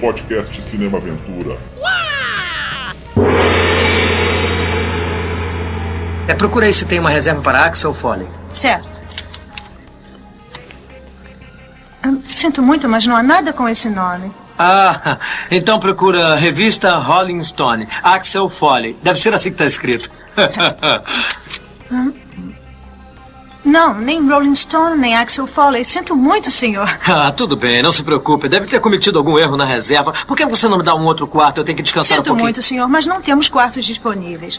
podcast Cinema Aventura. É, procura aí se tem uma reserva para Axel Foley. Certo. Hum, Sinto muito, mas não há nada com esse nome. Ah, então procura a revista Rolling Stone, Axel Foley. Deve ser assim que está escrito. Não, nem Rolling Stone, nem Axel Foley. Sinto muito, senhor. ah, tudo bem, não se preocupe. Deve ter cometido algum erro na reserva. Por que você não me dá um outro quarto? Eu tenho que descansar um Sinto pouquinho. muito, senhor, mas não temos quartos disponíveis.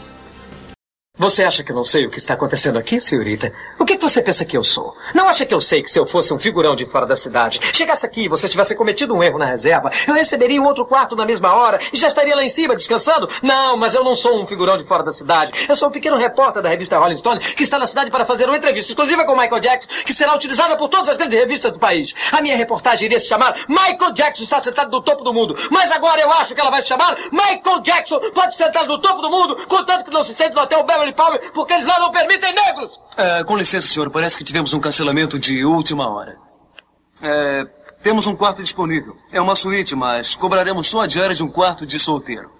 Você acha que não sei o que está acontecendo aqui, senhorita? O que você pensa que eu sou? Não acha que eu sei que se eu fosse um figurão de fora da cidade, chegasse aqui e você tivesse cometido um erro na reserva, eu receberia um outro quarto na mesma hora e já estaria lá em cima descansando? Não, mas eu não sou um figurão de fora da cidade. Eu sou um pequeno repórter da revista Rolling Stone que está na cidade para fazer uma entrevista exclusiva com Michael Jackson, que será utilizada por todas as grandes revistas do país. A minha reportagem iria se chamar Michael Jackson está sentado no topo do mundo. Mas agora eu acho que ela vai se chamar Michael Jackson pode sentar no topo do mundo, contanto que não se sente no hotel Beverly Porque eles lá não permitem negros. É, com licença, senhor. Parece que tivemos um cancelamento de última hora. É, temos um quarto disponível. É uma suíte, mas cobraremos só a diária de um quarto de solteiro.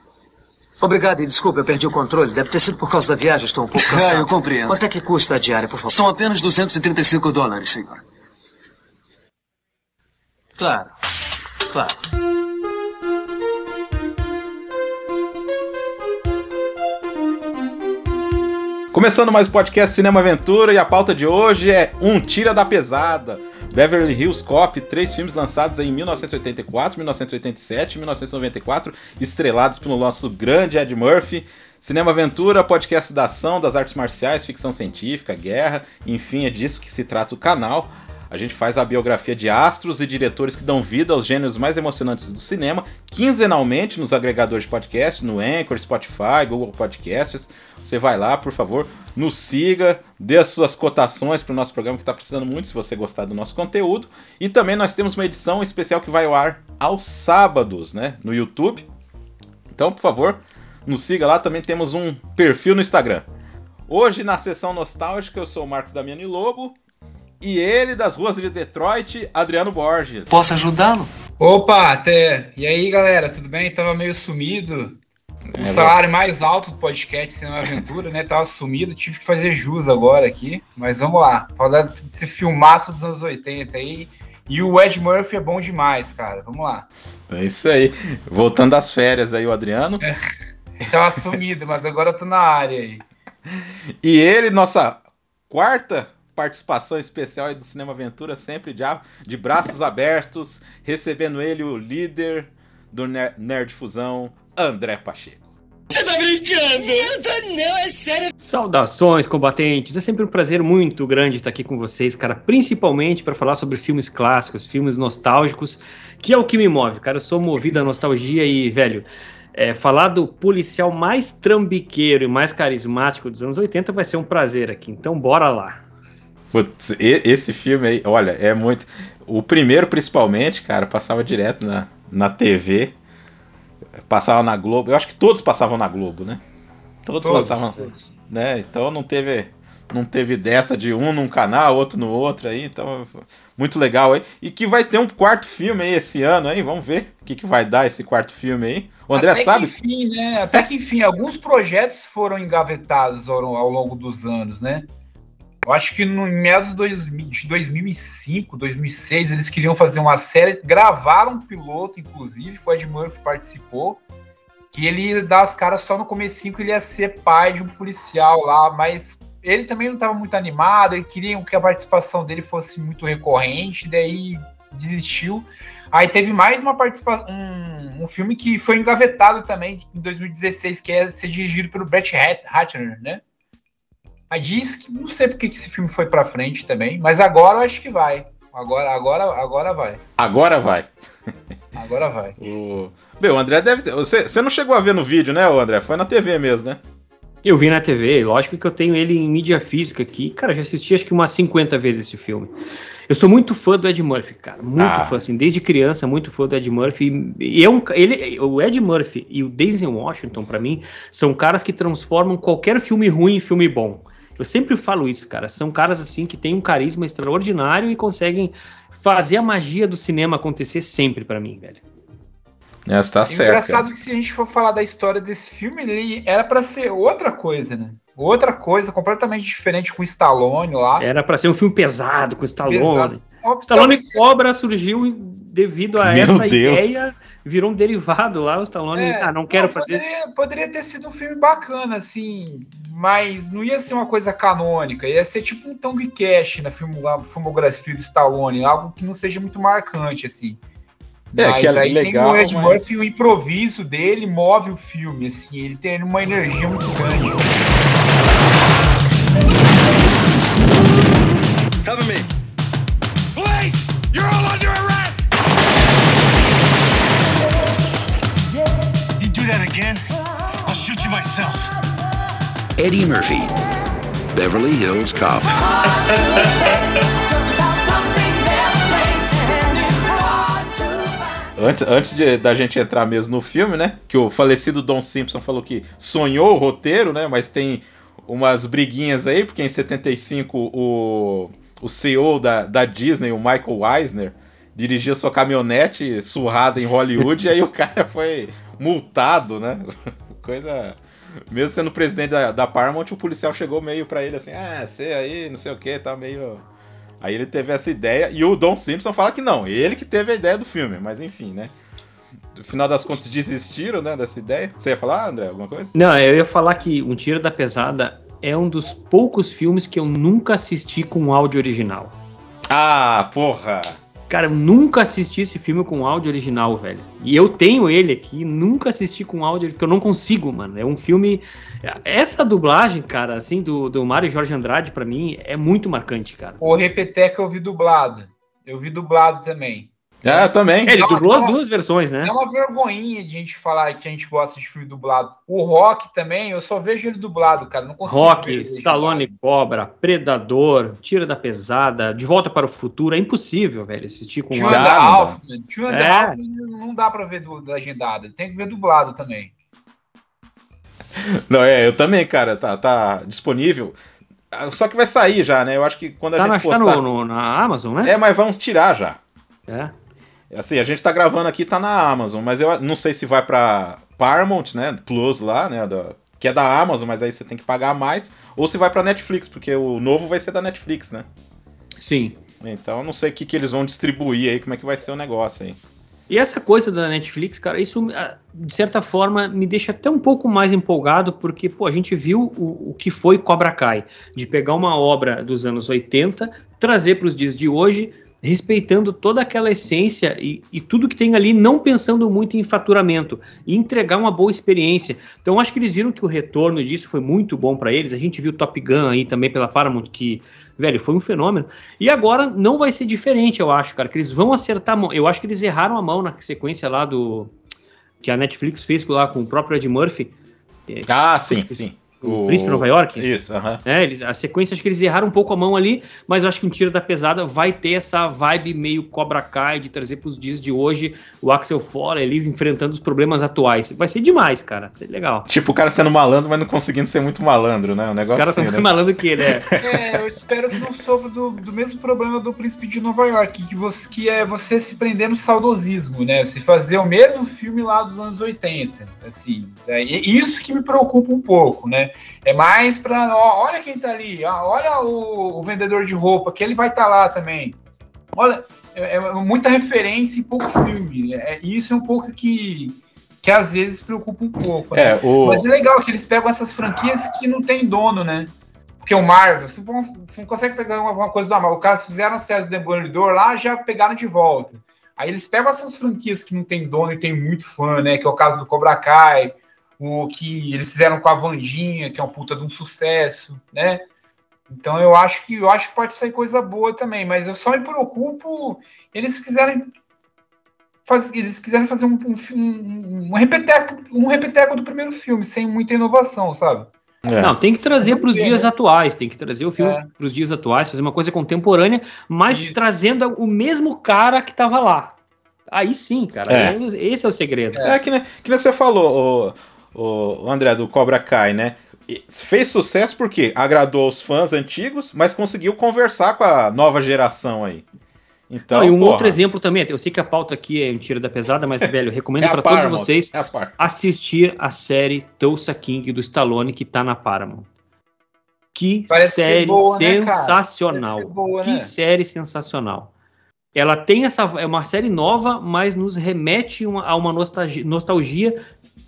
Obrigado e desculpa, eu perdi o controle. Deve ter sido por causa da viagem, estou um pouco cansado. Ah, eu compreendo. Quanto é que custa a diária, por favor? São apenas 235 dólares, senhor. Claro, claro. Começando mais o podcast Cinema Aventura e a pauta de hoje é Um Tira da Pesada. Beverly Hills Cop, três filmes lançados em 1984, 1987 e 1994, estrelados pelo nosso grande Ed Murphy. Cinema Aventura, podcast da ação, das artes marciais, ficção científica, guerra, enfim, é disso que se trata o canal. A gente faz a biografia de astros e diretores que dão vida aos gêneros mais emocionantes do cinema, quinzenalmente nos agregadores de podcast, no Anchor, Spotify, Google Podcasts. Você vai lá, por favor, nos siga, dê as suas cotações para o nosso programa que está precisando muito, se você gostar do nosso conteúdo. E também nós temos uma edição especial que vai ao ar aos sábados, né, no YouTube. Então, por favor, nos siga lá. Também temos um perfil no Instagram. Hoje, na sessão nostálgica, eu sou o Marcos Damiani Lobo. E ele, das ruas de Detroit, Adriano Borges. Posso ajudá-lo? Opa, até. E aí, galera, tudo bem? Tava meio sumido. O É, salário mais alto do podcast Cinema Aventura, né? Tava sumido, tive que fazer jus agora aqui. Mas vamos lá. Falar desse filmaço dos anos 80 aí. E o Ed Murphy é bom demais, cara. Vamos lá. É isso aí. Voltando das férias aí, o Adriano. Tava sumido, mas agora eu tô na área aí. E ele, nossa quarta participação especial aí do Cinema Aventura, sempre de, de braços abertos, recebendo ele, o líder do Ner- Nerd Fusão, André Pacheco. Saudações, combatentes! É sempre um prazer muito grande estar aqui com vocês, cara, principalmente para falar sobre filmes clássicos, filmes nostálgicos, que é o que me move, cara. Eu sou movido à nostalgia e, velho, é, falar do policial mais trambiqueiro e mais carismático dos anos 80 vai ser um prazer aqui. Então, bora lá. Putz, esse filme aí, olha, é muito. O primeiro, principalmente, cara, passava direto na, na TV. Passava na Globo. Eu acho que todos passavam na Globo, né? Todos, Todos, passavam. Né? Então não teve. Não teve dessa de um num canal, outro no outro aí. Então, muito legal aí. E que vai ter um quarto filme aí esse ano aí. Vamos ver o que, que vai dar esse quarto filme aí. O André Até sabe? Que enfim, né? Até que enfim, alguns projetos foram engavetados ao, ao longo dos anos, né? Eu acho que no, em meados de 2000 de 2005, 2006, eles queriam fazer uma série, gravaram um piloto, inclusive, que o Ed Murphy participou, que ele dá as caras só no comecinho que ele ia ser pai de um policial lá, mas ele também não estava muito animado, ele queria que a participação dele fosse muito recorrente, daí desistiu. Aí teve mais uma participação, um, um filme que foi engavetado também em 2016, que é ser dirigido pelo Brett Ratner, né? Aí diz que não sei porque que esse filme foi pra frente também, mas agora eu acho que vai. Agora, agora, agora vai. Agora vai. Agora vai. O... Meu, o André deve ter. Você, você não chegou a ver no vídeo, né, o André? Foi na TV mesmo, né? Eu vi na TV, lógico que eu tenho ele em mídia física aqui. Cara, já assisti acho que umas 50 vezes esse filme. Eu sou muito fã do Ed Murphy, cara. Muito Ah. fã, assim, desde criança, muito fã do Ed Murphy. E é um, ele, o Ed Murphy e o Denzel Washington, pra mim, são caras que transformam qualquer filme ruim em filme bom. Eu sempre falo isso, cara. São caras assim que têm um carisma extraordinário e conseguem fazer a magia do cinema acontecer sempre pra mim, velho. É, você tá o certo. engraçado cara. que se a gente for falar da história desse filme, ele era pra ser outra coisa, né? Outra coisa completamente diferente com o Stallone lá. Era pra ser um filme pesado com Stallone. Pesado. Stallone Cobra surgiu devido a Meu essa Deus. ideia, virou um derivado lá. O Stallone, É, ah, não quero fazer. Poderia, poderia ter sido um filme bacana, assim, mas não ia ser uma coisa canônica. Ia ser tipo um Tango Cash na filmografia do Stallone, algo que não seja muito marcante, assim. É, mas que é aí legal, tem o Ed mas- Murphy, o improviso dele move o filme, assim, ele tem uma energia muito grande. Cover me. You myself. Eddie Murphy, Beverly Hills Cop. Antes, antes de- da gente entrar mesmo no filme, né? Que o falecido Don Simpson falou que sonhou o roteiro, né? Mas tem umas briguinhas aí, porque em 75 o, o CEO da, da Disney, o Michael Eisner, dirigia sua caminhonete surrada em Hollywood e aí o cara foi multado, né? Coisa. Mesmo sendo presidente da, da Paramount, o policial chegou meio pra ele assim: ah, você aí, não sei o que, tá meio. Aí ele teve essa ideia e o Don Simpson fala que não, ele que teve a ideia do filme, mas enfim, né? No final das contas desistiram, né, dessa ideia. Você ia falar, André, alguma coisa? Não, eu ia falar que Um Tiro da Pesada é um dos poucos filmes que eu nunca assisti com áudio original. Ah, porra! Cara, eu nunca assisti esse filme com áudio original, velho. E eu tenho ele aqui, nunca assisti com áudio, porque eu não consigo, mano. É um filme. Essa dublagem, cara, assim, do, do Mário Jorge Andrade, pra mim, é muito marcante, cara. O Repeteca eu vi dublado. Eu vi dublado também. Eu também. É, ele dublou as duas versões, né? É uma vergonhinha de a gente falar que a gente gosta de filme dublado. O Rock também, eu só vejo ele dublado, cara. Não consigo ver Rock, ele Stallone legendado. Cobra, Predador, Tira da Pesada, De Volta para o Futuro. É impossível, velho, assistir com Half, man. Two and the É. Half não dá pra ver du- legendado. Tem que ver dublado também. Não, é, eu também, cara, tá, tá disponível. Ah, Só que vai sair já, né? Eu acho que quando a Tá, gente tá postar. no, no- na Amazon, né? É, mas vamos tirar já. É. Assim, a gente tá gravando aqui, tá na Amazon, mas eu não sei se vai pra Paramount, né? Plus lá, né? da- que é da Amazon, mas aí você tem que pagar mais. Ou se vai pra Netflix, porque o novo vai ser da Netflix, né? Sim. Então eu não sei o que, que eles vão distribuir aí, como é que vai ser o negócio aí. E essa coisa da Netflix, cara, isso ah, de certa forma me deixa até um pouco mais empolgado, porque pô, a gente viu o, o que foi Cobra Kai, de pegar uma obra dos anos 80, trazer para os dias de hoje, respeitando toda aquela essência e, e tudo que tem ali, não pensando muito em faturamento, e entregar uma boa experiência. Então acho que eles viram que o retorno disso foi muito bom para eles. A gente viu Top Gun aí também pela Paramount, que velho, foi um fenômeno. E agora não vai ser diferente, eu acho, cara, que eles vão acertar a mão. Eu acho que eles erraram a mão na sequência lá do. que a Netflix fez lá com o próprio Ed Murphy, Ah, sim, sim. O Príncipe Nova York. Isso, aham. É, eles, a sequência, acho que eles erraram um pouco a mão ali, mas eu acho que um tiro da pesada vai ter essa vibe meio Cobra Kai de trazer para os dias de hoje o Axel Foley ali enfrentando os problemas atuais. Vai ser demais, cara. Vai ser legal. Tipo, o cara sendo malandro, mas não conseguindo ser muito malandro, né? O Os negócio caras são assim, mais né? malandro que ele, é. É, eu espero que não sofra do, do mesmo problema do Príncipe de Nova York, que, você, que é você se prender no saudosismo, né? Você fazer o mesmo filme lá dos anos 80, assim. É, isso que me preocupa um pouco, né? É mais pra, ó, olha quem tá ali, ó, olha o, o vendedor de roupa, que ele vai estar lá também. Olha, é, é muita referência e pouco filme. É, isso é um pouco que, que às vezes preocupa um pouco, né? É, o... Mas é legal que eles pegam essas franquias que não tem dono, né? Porque o Marvel, você não, você não consegue pegar alguma coisa do Marvel. O caso fizeram série do Demolidor lá, já pegaram de volta. Aí eles pegam essas franquias que não tem dono e tem muito fã, né? Que é o caso do Cobra Kai, o que eles fizeram com a Vandinha, que é um puta de um sucesso, né? Então eu acho que eu acho que pode sair coisa boa também, mas eu só me preocupo eles quiserem faz, eles quiserem fazer um, um, um, um repeteco, um repeteco do primeiro filme, sem muita inovação, sabe? é. Não, tem que trazer para os dias né? atuais, tem que trazer o filme É. para os dias atuais, fazer uma coisa contemporânea, mas Isso. trazendo o mesmo cara que tava lá. Aí sim, cara. É. aí Esse é o segredo. É, que, nem, que nem você falou, o, André, do Cobra Kai, né? Fez sucesso porque agradou os fãs antigos, mas conseguiu conversar com a nova geração aí. Então, Não, e um porra, outro exemplo também, eu sei que a pauta aqui é um tiro da pesada, mas, velho, eu recomendo é a pra todos vocês É a assistir a série Tulsa King do Stallone que tá na Paramount. Que Parece série boa, né, sensacional. Ser boa, que né? série sensacional. Ela tem essa. É uma série nova, mas nos remete uma- a uma nostalgia, nostalgia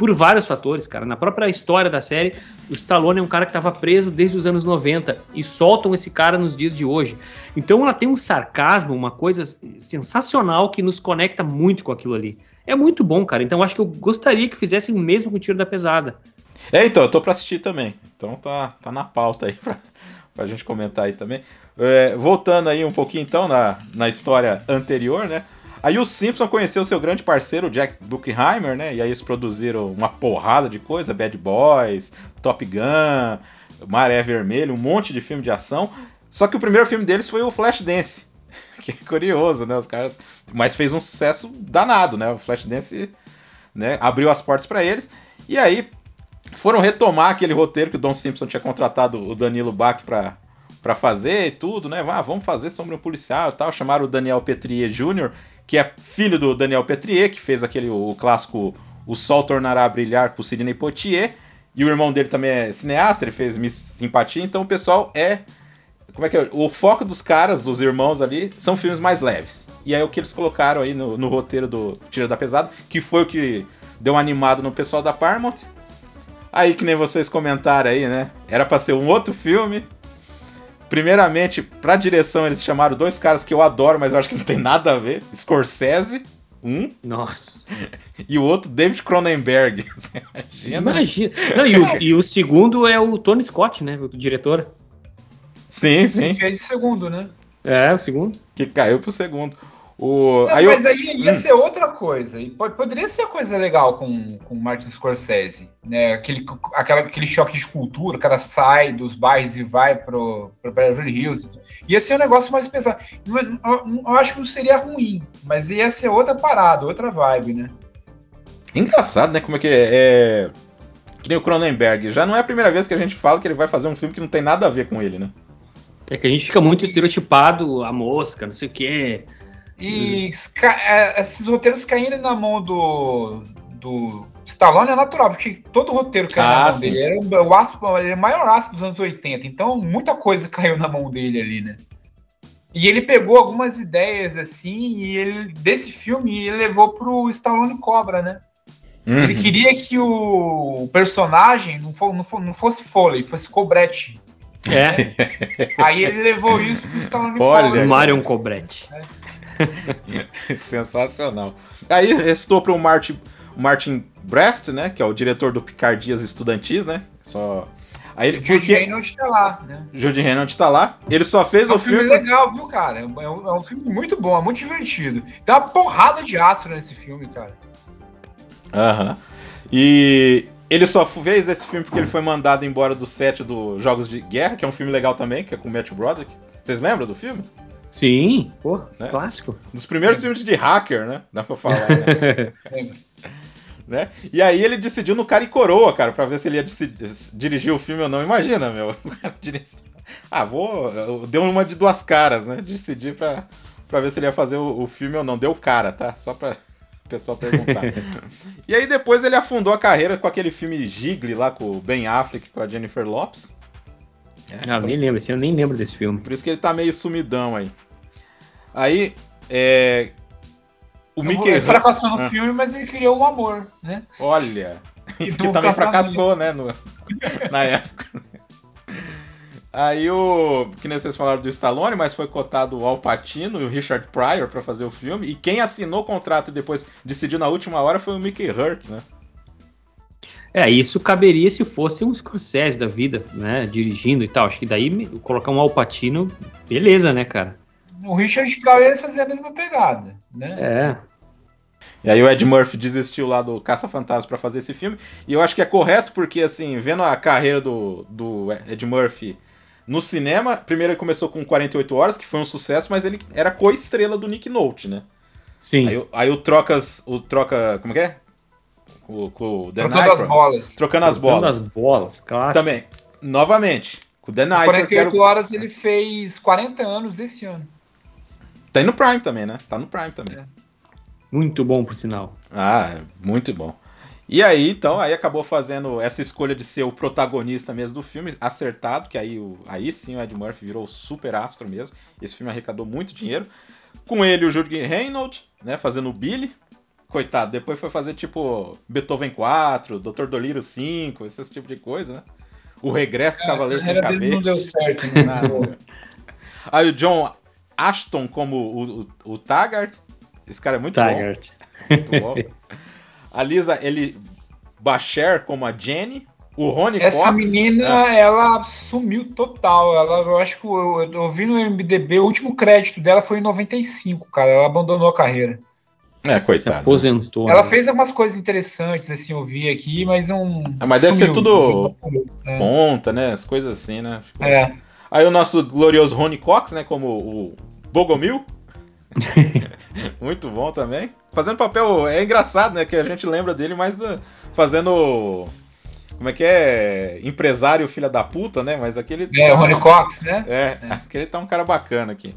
por vários fatores, cara. Na própria história da série, o Stallone é um cara que estava preso desde os anos 90 e soltam esse cara nos dias de hoje. Então ela tem um sarcasmo, uma coisa sensacional que nos conecta muito com aquilo ali. É muito bom, cara. Então acho que eu gostaria que fizessem o mesmo com o Tiro da Pesada. É, então, eu tô pra assistir também. Então tá, tá na pauta aí pra, pra gente comentar aí também. É, voltando aí um pouquinho então na, na história anterior, né? Aí o Simpson conheceu seu grande parceiro, Jack Bruckheimer, né? E aí eles produziram uma porrada de coisa, Bad Boys, Top Gun, Maré Vermelho, um monte de filme de ação. Só que o primeiro filme deles foi o Flashdance. Que é curioso, né? Os caras. Mas fez um sucesso danado, né? O Flashdance né, abriu as portas pra eles. E aí foram retomar aquele roteiro que o Don Simpson tinha contratado o Danilo Bach pra, pra fazer e tudo, né? Ah, vamos fazer sobre um policial e tal. Chamaram o Daniel Petrier Jr., que é filho do Daniel Petrier, que fez aquele o clássico O Sol Tornará a Brilhar com Sidney Poitier. E o irmão dele também é cineasta, ele fez Miss Simpatia, então o pessoal é. Como é que é? O foco dos caras, dos irmãos ali, são filmes mais leves. E aí o que eles colocaram aí no, no roteiro do Tira da Pesada, que foi o que deu uma animada no pessoal da Paramount. Aí que nem vocês comentaram aí, né? Era pra ser um outro filme. Primeiramente, pra direção eles chamaram dois caras que eu adoro, mas eu acho que não tem nada a ver. Scorsese, um, Nossa. e o outro David Cronenberg. Você imagina? Imagina. Não, e, o, e o segundo é o Tony Scott, né? O diretor. Sim, sim. Quem fez o segundo, né? É, o segundo. Que caiu pro segundo. O... Não, aí eu- mas aí ia Hum. ser outra coisa. E po- poderia ser coisa legal com, com o Martin Scorsese. Né? Aquele, aquela, aquele choque de cultura, o cara sai dos bairros e vai pro, pro Beverly Hills. Ia ser um negócio mais pesado. Não é- Eu, eu acho que não seria ruim, mas ia ser outra parada, outra vibe, né? Engraçado, né? Como é que é, é. Que nem o Cronenberg. Já não é a primeira vez que a gente fala que ele vai fazer um filme que não tem nada a ver com ele, né? É que a gente fica muito estereotipado, a mosca, não sei o quê. E é, esses roteiros caírem na mão do, do Stallone é natural, porque todo roteiro caiu Ah, na mão sim. dele. Ele era o, astro, ele é o maior astro dos anos 80, então muita coisa caiu na mão dele ali, né? E ele pegou algumas ideias assim, e ele desse filme ele levou pro Stallone Cobra, né? Ele Uhum. queria que o personagem não, fo- não fo- não fosse Foley, fosse Cobrete. É, Aí ele levou isso pro Stallone Olha, Cobra. Marion Cobretti. Sensacional. Aí restou para o Martin, Martin Brest, né? Que é o diretor do Picardias Estudantis, né? Só. Aí ele. O Jude Porque. Reynolds tá lá, né? Jude Reynolds tá lá. Ele só fez É um o filme filme. legal, viu, cara? É um, é um filme muito bom, é muito divertido. Tem uma porrada de astro nesse filme, cara. Aham. E ele só fez esse filme porque ele foi mandado embora do set do Jogos de Guerra, que é um filme legal também, que é com o Matthew Broderick. Vocês lembram do filme? Sim, pô, Né? clássico. Dos primeiros filmes de hacker, né? Dá pra falar, né? Né? E aí ele decidiu no cara e coroa, cara, pra ver se ele ia dirigir o filme ou não. Imagina, meu. Ah, vou. Deu uma de duas caras, né? Decidi pra, pra ver se ele ia fazer o, o filme ou não. Deu cara, tá? Só pra o pessoal perguntar. e aí depois ele afundou a carreira com aquele filme Gigli lá com o Ben Affleck com a Jennifer Lopes. Ah, eu nem lembro, esse eu nem lembro desse filme. Por isso que ele tá meio sumidão aí. Aí, é. O Mickey. Ele fracassou no Ah. filme, mas ele criou um amor, né? Olha. E que também fracassou, né? no- na época. Aí o. Que nem vocês falaram do Stallone, mas foi cotado o Al Pacino e o Richard Pryor pra fazer o filme. E quem assinou o contrato e depois decidiu na última hora foi o Mickey Hurt, né? É, isso caberia se fosse um Scorsese da vida, né? Dirigindo e tal. Acho que daí colocar um Alpatino, beleza, né, cara? O Richard Pryor fazia a mesma pegada, né? É. E aí o Ed Murphy desistiu lá do Caça Fantasma pra fazer esse filme. E eu acho que é correto, porque assim, vendo a carreira do, do Ed Murphy no cinema, primeiro ele começou com 48 horas, que foi um sucesso, mas ele era co-estrela do Nick Note, né? Sim. Aí, o- aí o Trocas. O Troca. Como que é? Com, com o Dan Trocando as bolas. Trocando as Trocando bolas. as bolas, clássico. Também. Novamente. Com o Dan Aykroyd. que era 48 o- horas ele fez 40 anos esse ano. Tem no Prime também, né? Tá no Prime também. Muito bom, por sinal. Ah, é muito bom. E aí, então, aí acabou fazendo essa escolha de ser o protagonista mesmo do filme, acertado, que aí, o, aí sim o Ed Murphy virou super astro mesmo. Esse filme arrecadou muito dinheiro. Com ele o Jurgen Reynolds, né, fazendo o Billy. Coitado, depois foi fazer tipo Beethoven 4, Dr. Doliro 5, esse tipo de coisa, né? O Regresso do É, Cavaleiro Sem Cabeça. não deu certo, né? Nada. Aí o John Ashton como o, o, o Taggart. Esse cara é muito Taggart. bom. Muito bom. A Lisa, ele. Bacher como a Jenny. O Rony Essa Cox. menina, né? ela sumiu total. Ela, eu acho que eu, eu vi no MDB, o último crédito dela foi em 95, cara. Ela abandonou a carreira. É, Se coitado. aposentou. Ela né? fez algumas coisas interessantes, assim, eu vi aqui, mas não. Ah, mas deve ser tudo- É. Ponta, né? As coisas assim, né? É. Aí o nosso glorioso Rony Cox, né? Como o Bogomil. Muito bom também. Fazendo papel. É engraçado, né? Que a gente lembra dele mais do- fazendo. Como é que é? Empresário filha da puta, né? Mas aquele. É, o Rony Cox, né? É, aquele tá um cara bacana aqui.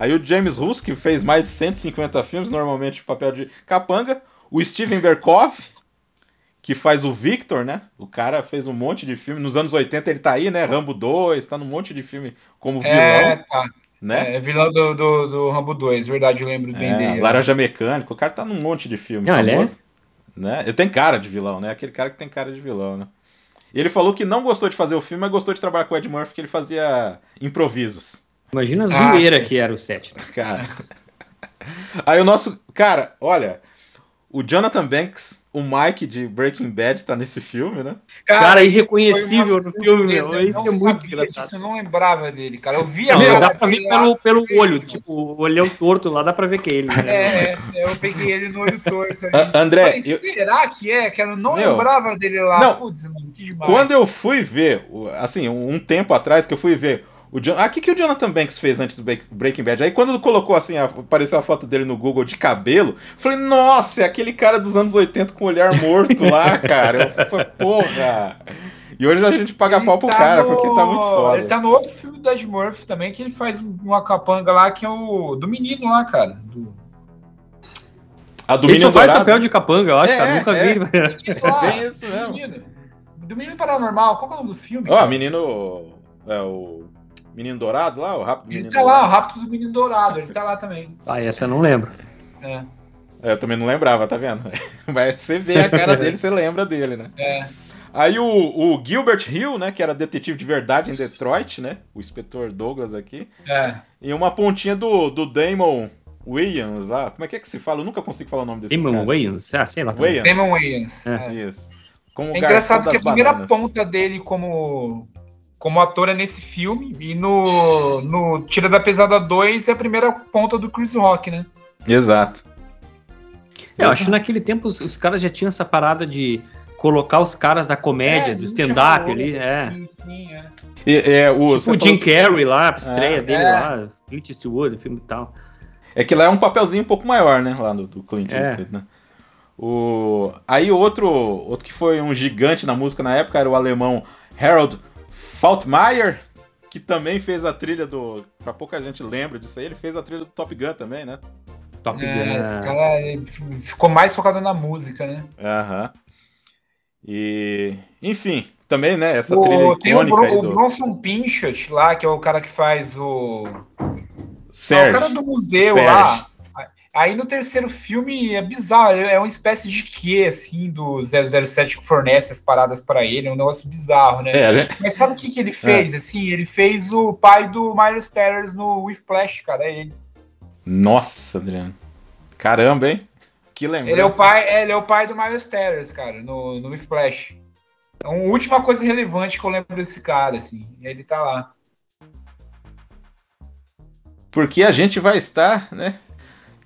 Aí o James Rusk, que fez mais de 150 filmes, normalmente papel de capanga. O Steven Berkov, que faz o Victor, né? O cara fez um monte de filme. Nos anos 80 ele tá aí, né? Rambo 2, tá num monte de filme como vilão, É, tá. né? É vilão do, do, do Rambo 2, verdade, eu lembro bem É, dele. Laranja Mecânica, o cara tá num monte de filme ele é? famoso. Né? Ele tem cara de vilão, né? Aquele cara que tem cara de vilão, né? E ele falou que não gostou de fazer o filme, mas gostou de trabalhar com o Ed Murphy, que ele fazia improvisos. Imagina a Ah, zoeira sim. que era o set. Cara. Aí o nosso. Cara, olha. O Jonathan Banks, o Mike de Breaking Bad tá nesse filme, né? Cara, foi irreconhecível no filme, meu. Isso é muito engraçado. disso, Eu não lembrava dele, cara. Eu via Não, cara dá pra ver pelo, pelo olho, tipo, o olhão torto lá, dá pra ver que é ele. né? É, é, eu peguei ele no olho torto. ali. A- André, Falei, eu- será que é? Que eu não Meu, lembrava dele lá. não. Putz, mano, que demais. Quando eu fui ver, assim, um um tempo atrás que eu fui ver. O John... Ah, o que, que o Jonathan Banks fez antes do Break- Breaking Bad? Aí quando colocou assim, a- apareceu a foto dele no Google de cabelo, eu falei, nossa, é aquele cara dos anos 80 com o olhar morto lá, cara. Eu falei, porra! E hoje a gente paga Ele pau pro tá cara, no- porque tá muito foda. Ele tá no outro filme do Ed Murphy também, que ele faz uma capanga lá, que é o do menino lá, cara. Do... A do Ele só Menino faz papel de capanga, eu acho, É, cara. Nunca é. vi. menino lá, Bem isso do mesmo. menino. Do menino paranormal, qual que é o nome do filme? Ó, cara? menino. É o. Menino Dourado lá, o rápido Ele menino tá lá, o Dourado. Rapto do Menino Dourado, ele tá lá também. Ah, essa eu não lembro. É. É, eu também não lembrava, tá vendo? Mas você vê a cara dele, você lembra dele, né? É. Aí o, o Gilbert Hill, né, que era detetive de verdade em Detroit, né? O inspetor Douglas aqui. É. E uma pontinha do, do Damon Williams lá. Como é que é que se fala? Eu nunca consigo falar o nome desse Damon cara. Wayans? Ah, sei lá. Wayans. Damon Wayans. É. É. Isso. Como É engraçado que a primeira bananas. ponta dele como, como ator é nesse filme, e no, no Tira da Pesada 2 é a primeira ponta do Chris Rock, né? Exato. É, eu acho que naquele tempo os, os caras já tinham essa parada de colocar os caras da comédia, É, do stand-up ali, outro. é. Sim, sim, é. E, é, o, Tipo o Jim Carrey lá, a estreia É. dele É. lá, Clint Eastwood, filme e tal. É que lá é um papelzinho um pouco maior, né? Lá no, do Clint É. Eastwood, né? O... Aí outro, outro que foi um gigante na música na época era o alemão Harold Faltmeyer, que também fez a trilha do. Pra pouca gente lembra disso aí, ele fez a trilha do Top Gun também, né? Top É, Gun. esse cara ficou mais focado na música, né? Aham. E. Enfim, também, né? Essa trilha O, tem o, Bro, aí o do. Bronson Pinchot lá, que é o cara que faz o. Ah, o Sérgio. cara do museu Sérgio. lá. Aí no terceiro filme é bizarro, é uma espécie de quê, assim, do 007 que fornece as paradas pra ele, é um negócio bizarro, né? É, gente... Mas sabe o que, que ele fez, assim? Ele fez o pai do Miles Teller no Whiplash, cara, é ele. Nossa, Adriano. Caramba, hein? Que lembrança. Ele é o pai, é, ele é o pai do Miles Teller, cara, no, no Whiplash. Então, a última coisa relevante que eu lembro desse cara, assim, ele tá lá. Porque a gente vai estar, né?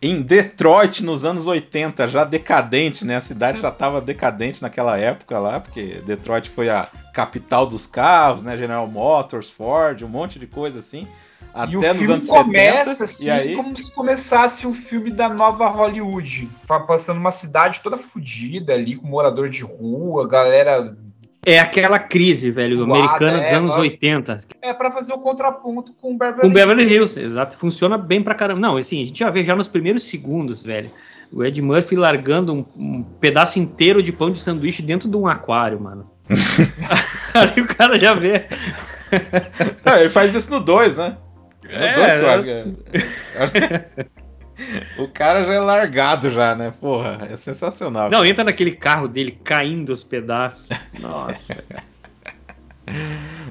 Em Detroit nos anos 80, já decadente, né? A cidade já estava decadente naquela época lá, porque Detroit foi a capital dos carros, né? General Motors, Ford, um monte de coisa assim. Até e o nos filme anos começa 70. assim, e aí, como se começasse um filme da nova Hollywood, passando uma cidade toda fodida ali, com morador de rua, galera É aquela crise, velho, Zoada, americana dos é, anos agora- 80. É pra fazer o contraponto com o Beverly Com Beverly Hills, exato. Funciona bem pra caramba. Não, assim, a gente já vê já nos primeiros segundos, velho. O Ed Murphy largando um, um pedaço inteiro de pão de sanduíche dentro de um aquário, mano. Aí o cara já vê. Ele faz isso no 2, né? No É, dois, claro. é. o cara já é largado já, né? Porra, é sensacional. Não, entra naquele carro dele caindo aos pedaços. Nossa.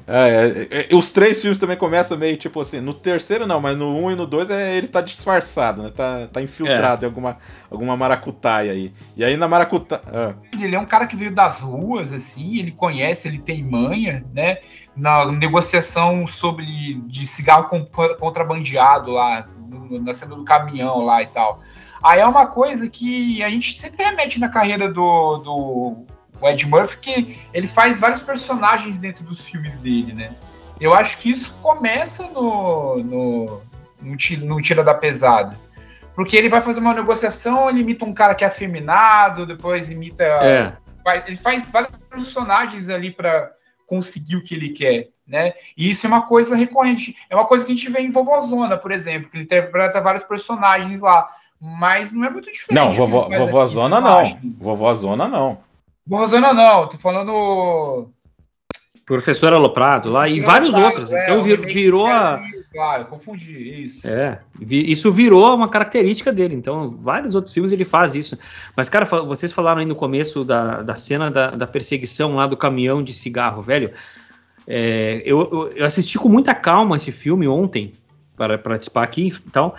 É, é, é, os três filmes também começam meio tipo assim, no terceiro não, mas no um e no dois é, ele está disfarçado, né? Tá, tá infiltrado em alguma, alguma maracutaia aí. E aí na maracutaia. Ah, Ele é um cara que veio das ruas, assim, ele conhece, ele tem manha, né? Na negociação sobre de cigarro con- contrabandeado lá, no- na cena do caminhão lá e tal. Aí é uma coisa que a gente sempre remete na carreira do, do Ed Murphy, que ele faz vários personagens dentro dos filmes dele, né? Eu acho que isso começa no, no, no, no Tira da Pesada. Porque ele vai fazer uma negociação, ele imita um cara que é afeminado, depois imita. É. ele faz vários personagens ali para conseguir o que ele quer, né? E isso é uma coisa recorrente. É uma coisa que a gente vê em Vovozona, por exemplo, que ele interpreta vários personagens lá. Mas não é muito diferente. Não, vovó, aqui, você não. acha? Vovózona não. Vovozona não, tô falando. Professor Aloprado lá e vários outros. É, Então vir- virou a. Claro, confundi isso. É, vi- isso virou uma característica dele. Então, vários outros filmes ele faz isso. Mas, cara, fa- vocês falaram aí no começo da, da cena da, da perseguição lá do caminhão de cigarro, velho. É, eu, eu- assisti com muita calma esse filme ontem, para participar aqui e tal.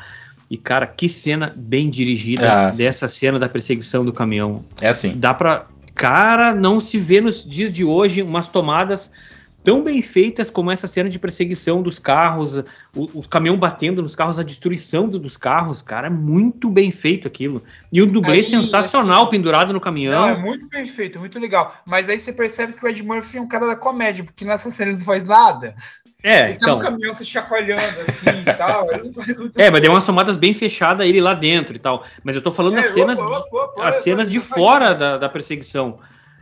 E, cara, que cena bem dirigida Ah, dessa cena da perseguição do caminhão. É assim. Dá pra. Cara, não se vê nos dias de hoje umas tomadas tão bem feitas como essa cena de perseguição dos carros, o, o caminhão batendo nos carros, a destruição do- dos carros, cara, é muito bem feito aquilo. E o dublê Aí, sensacional assim, pendurado no Não, caminhão. é muito bem feito, muito legal. Mas aí você percebe que o Ed Murphy é um cara da comédia, porque nessa cena ele não faz nada. É, Ele tá no então. caminhão se chacoalhando assim e tal. Ele não faz muito É, mas tem umas tomadas bem fechadas ele lá dentro e tal. Mas eu tô falando das É, cenas, opa, opa, opa, as cenas de fora da, da perseguição.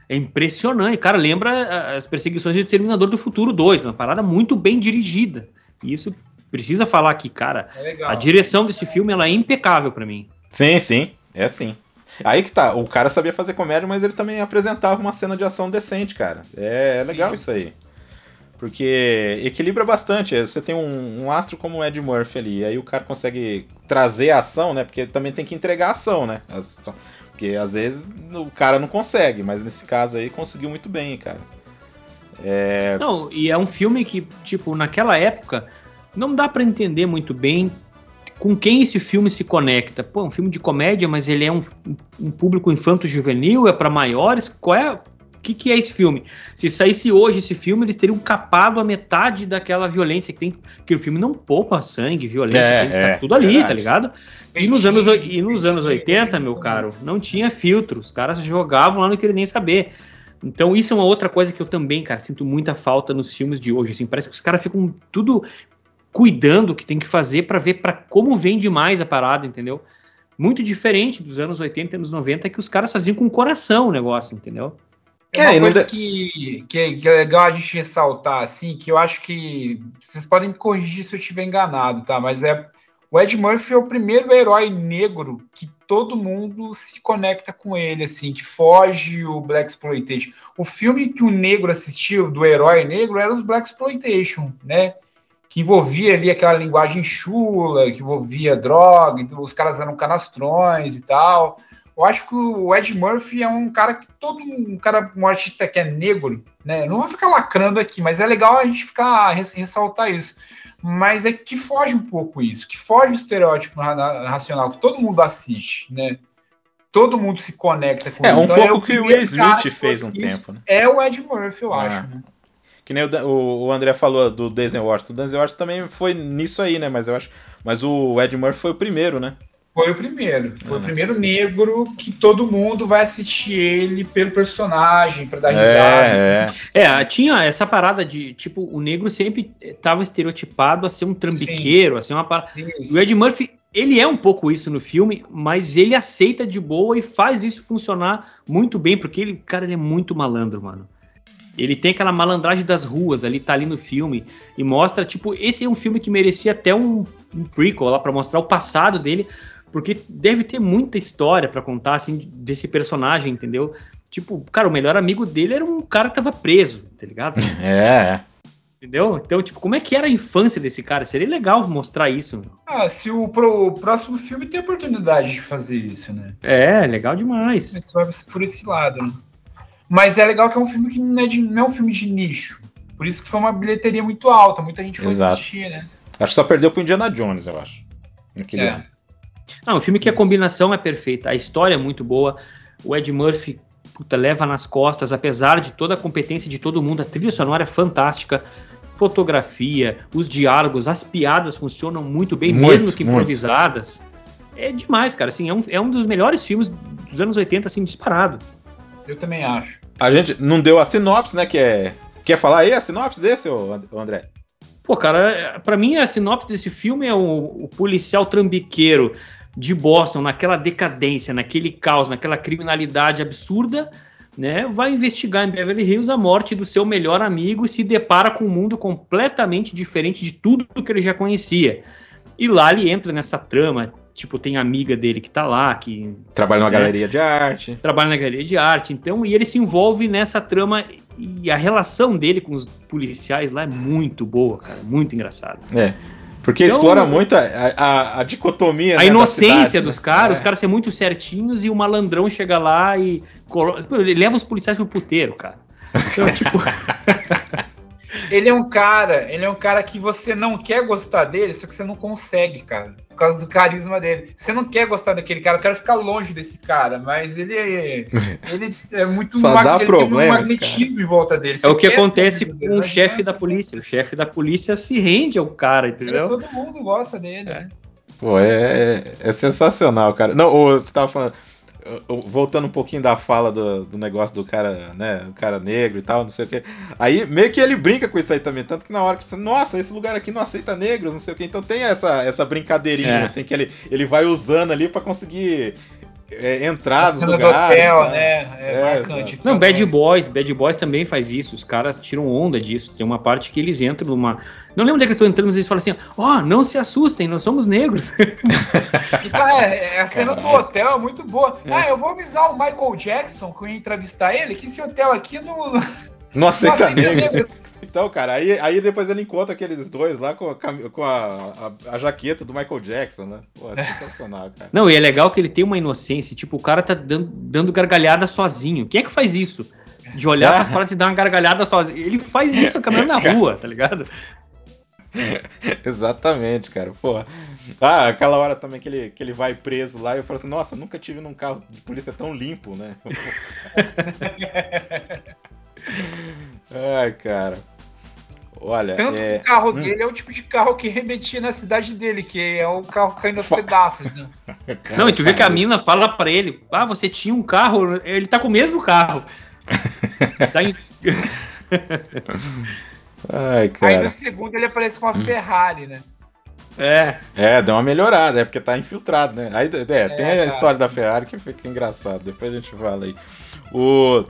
É impressionante. Cara, lembra ah, as perseguições de Terminador do Futuro 2, uma parada muito bem dirigida. E isso precisa falar aqui, cara. É. A direção desse filme ela é impecável pra mim. Sim, sim. É sim. Aí que tá. O cara sabia fazer comédia, mas ele também apresentava uma cena de ação decente, cara. É, é legal isso aí. Porque equilibra bastante. Você tem um, um astro como o Ed Murphy ali. Aí o cara consegue trazer a ação, né? Porque também tem que entregar a ação, né? As- Porque às vezes o cara não consegue, mas nesse caso aí conseguiu muito bem, cara. É, Não, e é um filme que, tipo, naquela época, não dá pra entender muito bem com quem esse filme se conecta. Pô, é um filme de comédia, mas ele é um, um público infanto-juvenil, é pra maiores. Qual é. O que, que é esse filme? Se saísse hoje esse filme, eles teriam capado a metade daquela violência que tem. Que o filme não poupa sangue, violência, É, tem, tá é, tudo ali, verdade. tá ligado? E nos anos, e nos anos 80, meu caro, não tinha filtro. Os caras jogavam lá, não queriam nem saber. Então, isso é uma outra coisa que eu também, cara, sinto muita falta nos filmes de hoje. Assim, parece que os caras ficam tudo cuidando o que tem que fazer pra ver para como vende mais a parada, entendeu? Muito diferente dos anos 80 e anos 90, que os caras faziam com o coração o negócio, entendeu? É uma É, coisa de- que, que, é, que é legal a gente ressaltar, assim, que eu acho que. Vocês podem me corrigir se eu estiver enganado, tá? Mas é. O Ed Murphy é o primeiro herói negro que todo mundo se conecta com ele, assim, que foge o Black Exploitation. O filme que o negro assistiu, do herói negro, era os Black Exploitation, né? Que envolvia ali aquela linguagem chula, que envolvia droga, então os caras eram canastrões e tal. Eu acho que o Ed Murphy é um cara que todo um cara, um artista que é negro, né? Não vou ficar lacrando aqui, mas é legal a gente ficar res- ressaltar isso. Mas é que foge um pouco isso, que foge o estereótipo ra- na- racional que todo mundo assiste, né? Todo mundo se conecta com É, um Então, pouco o que o Will Smith fez um tempo, né? É o Ed Murphy, eu Ah. acho. Né? Que nem o, o André falou do Denzel Washington. O Denzel Washington também foi nisso aí, né? Mas eu acho. Mas o Ed Murphy foi o primeiro, né? Foi o primeiro. Foi Ah. o primeiro negro que todo mundo vai assistir ele pelo personagem, pra dar risada. É, é. É, tinha essa parada de, tipo, o negro sempre estava estereotipado a ser um trambiqueiro, a ser uma parada. Isso. O Ed Murphy, ele é um pouco isso no filme, mas ele aceita de boa e faz isso funcionar muito bem, porque ele, cara, ele é muito malandro, mano. Ele tem aquela malandragem das ruas ali, tá ali no filme. E mostra, tipo, esse é um filme que merecia até um, um prequel lá pra mostrar o passado dele. Porque deve ter muita história pra contar, assim, desse personagem, entendeu? Tipo, cara, o melhor amigo dele era um cara que tava preso, tá ligado? É, é. Entendeu? Então, tipo, como é que era a infância desse cara? Seria legal mostrar isso. Ah, se o, pro, o próximo filme tem oportunidade de fazer isso, né? É, legal demais. Esse vai por esse lado, né? Mas é legal que é um filme que não é, de, não é um filme de nicho. Por isso que foi uma bilheteria muito alta, muita gente foi Exato. assistir, né? Acho que só perdeu pro Indiana Jones, eu acho. Naquele É. ano. Não, um filme que a combinação é perfeita, a história é muito boa, o Ed Murphy puta, leva nas costas, apesar de toda a competência de todo mundo, a trilha sonora é fantástica, fotografia, os diálogos, as piadas funcionam muito bem, Muito, mesmo que muito. improvisadas. É demais, cara, assim, é um, é um dos melhores filmes dos anos 80, assim, disparado. Eu também acho. A gente não deu a sinopse, né? Que é. Quer falar aí a sinopse desse, André? Pô, cara, pra mim a sinopse desse filme é o, o policial trambiqueiro de Boston, naquela decadência, naquele caos, naquela criminalidade absurda, né? Vai investigar em Beverly Hills a morte do seu melhor amigo e se depara com um mundo completamente diferente de tudo que ele já conhecia. E lá ele entra nessa trama, tipo, tem a amiga dele que tá lá, que Trabalha numa É. galeria de arte. trabalha na galeria de arte, então, e ele se envolve nessa trama e a relação dele com os policiais lá é muito boa, cara, muito engraçado. É. Porque Então- explora muito a, a, a dicotomia. A né, inocência cidades, dos né? caras, É. os caras ser muito certinhos e o malandrão chega lá e ele leva os policiais pro puteiro, cara. Então, tipo, Ele é um cara, ele é um cara que você não quer gostar dele, só que você não consegue, cara. Por causa do carisma dele. Você não quer gostar daquele cara, eu quero ficar longe desse cara, mas ele é. Ele é muito Só dá ele problemas, tem um magnetismo em volta dele. é Você o que acontece com dele, o chefe da polícia. O chefe da polícia se rende ao cara, entendeu? Todo mundo gosta dele. É. né? Pô, é, é sensacional, cara. Não, você tava falando. Voltando um pouquinho da fala do, do negócio do cara, né? O cara negro e tal, não sei o quê. Aí meio que ele brinca com isso aí também. Tanto que na hora que. Nossa, esse lugar aqui não aceita negros, não sei o quê. Então tem essa, essa brincadeirinha, É. assim, que ele, ele vai usando ali pra conseguir é, entrar A nos cena do lugares. hotel, tá? né? É, É, marcante. Não, Bad Boys, Bad Boys também faz isso. Os caras tiram onda disso. Tem uma parte que eles entram numa. Não lembro onde é que eles estão entrando, mas eles falam assim: ó, não se assustem, nós somos negros. Então, é, é, a cena do hotel é muito boa. Ah, eu vou avisar o Michael Jackson, que eu ia entrevistar ele, que esse hotel aqui não. Não aceita aceita negros. negros. Então, cara, aí, aí depois ele encontra aqueles dois lá com a, com a, a, a jaqueta do Michael Jackson, né? Pô, é sensacional, cara. Não, e é legal que ele tem uma inocência. Tipo, o cara tá dando, dando gargalhada sozinho. Quem é que faz isso? De olhar Ah. pras paradas e dar uma gargalhada sozinho. Ele faz isso caminhando na rua, tá ligado? Exatamente, cara. Pô. Ah, aquela hora também que ele, que ele vai preso lá e eu falo assim, nossa, nunca tive num carro de polícia tão limpo, né? Ai, cara. Olha, Tanto é... que o carro hum. dele é o tipo de carro que remetia na cidade dele, que é o carro caindo aos pedaços, né? não, e tu vê que a mina fala pra ele: Ah, você tinha um carro, ele tá com o mesmo carro. Tá em- Ai, Aí cara. no segundo ele aparece com uma Ferrari, né? É. É, deu uma melhorada, é porque tá infiltrado, né? Aí, é, tem a história da Ferrari que fica engraçado, depois a gente fala aí. O...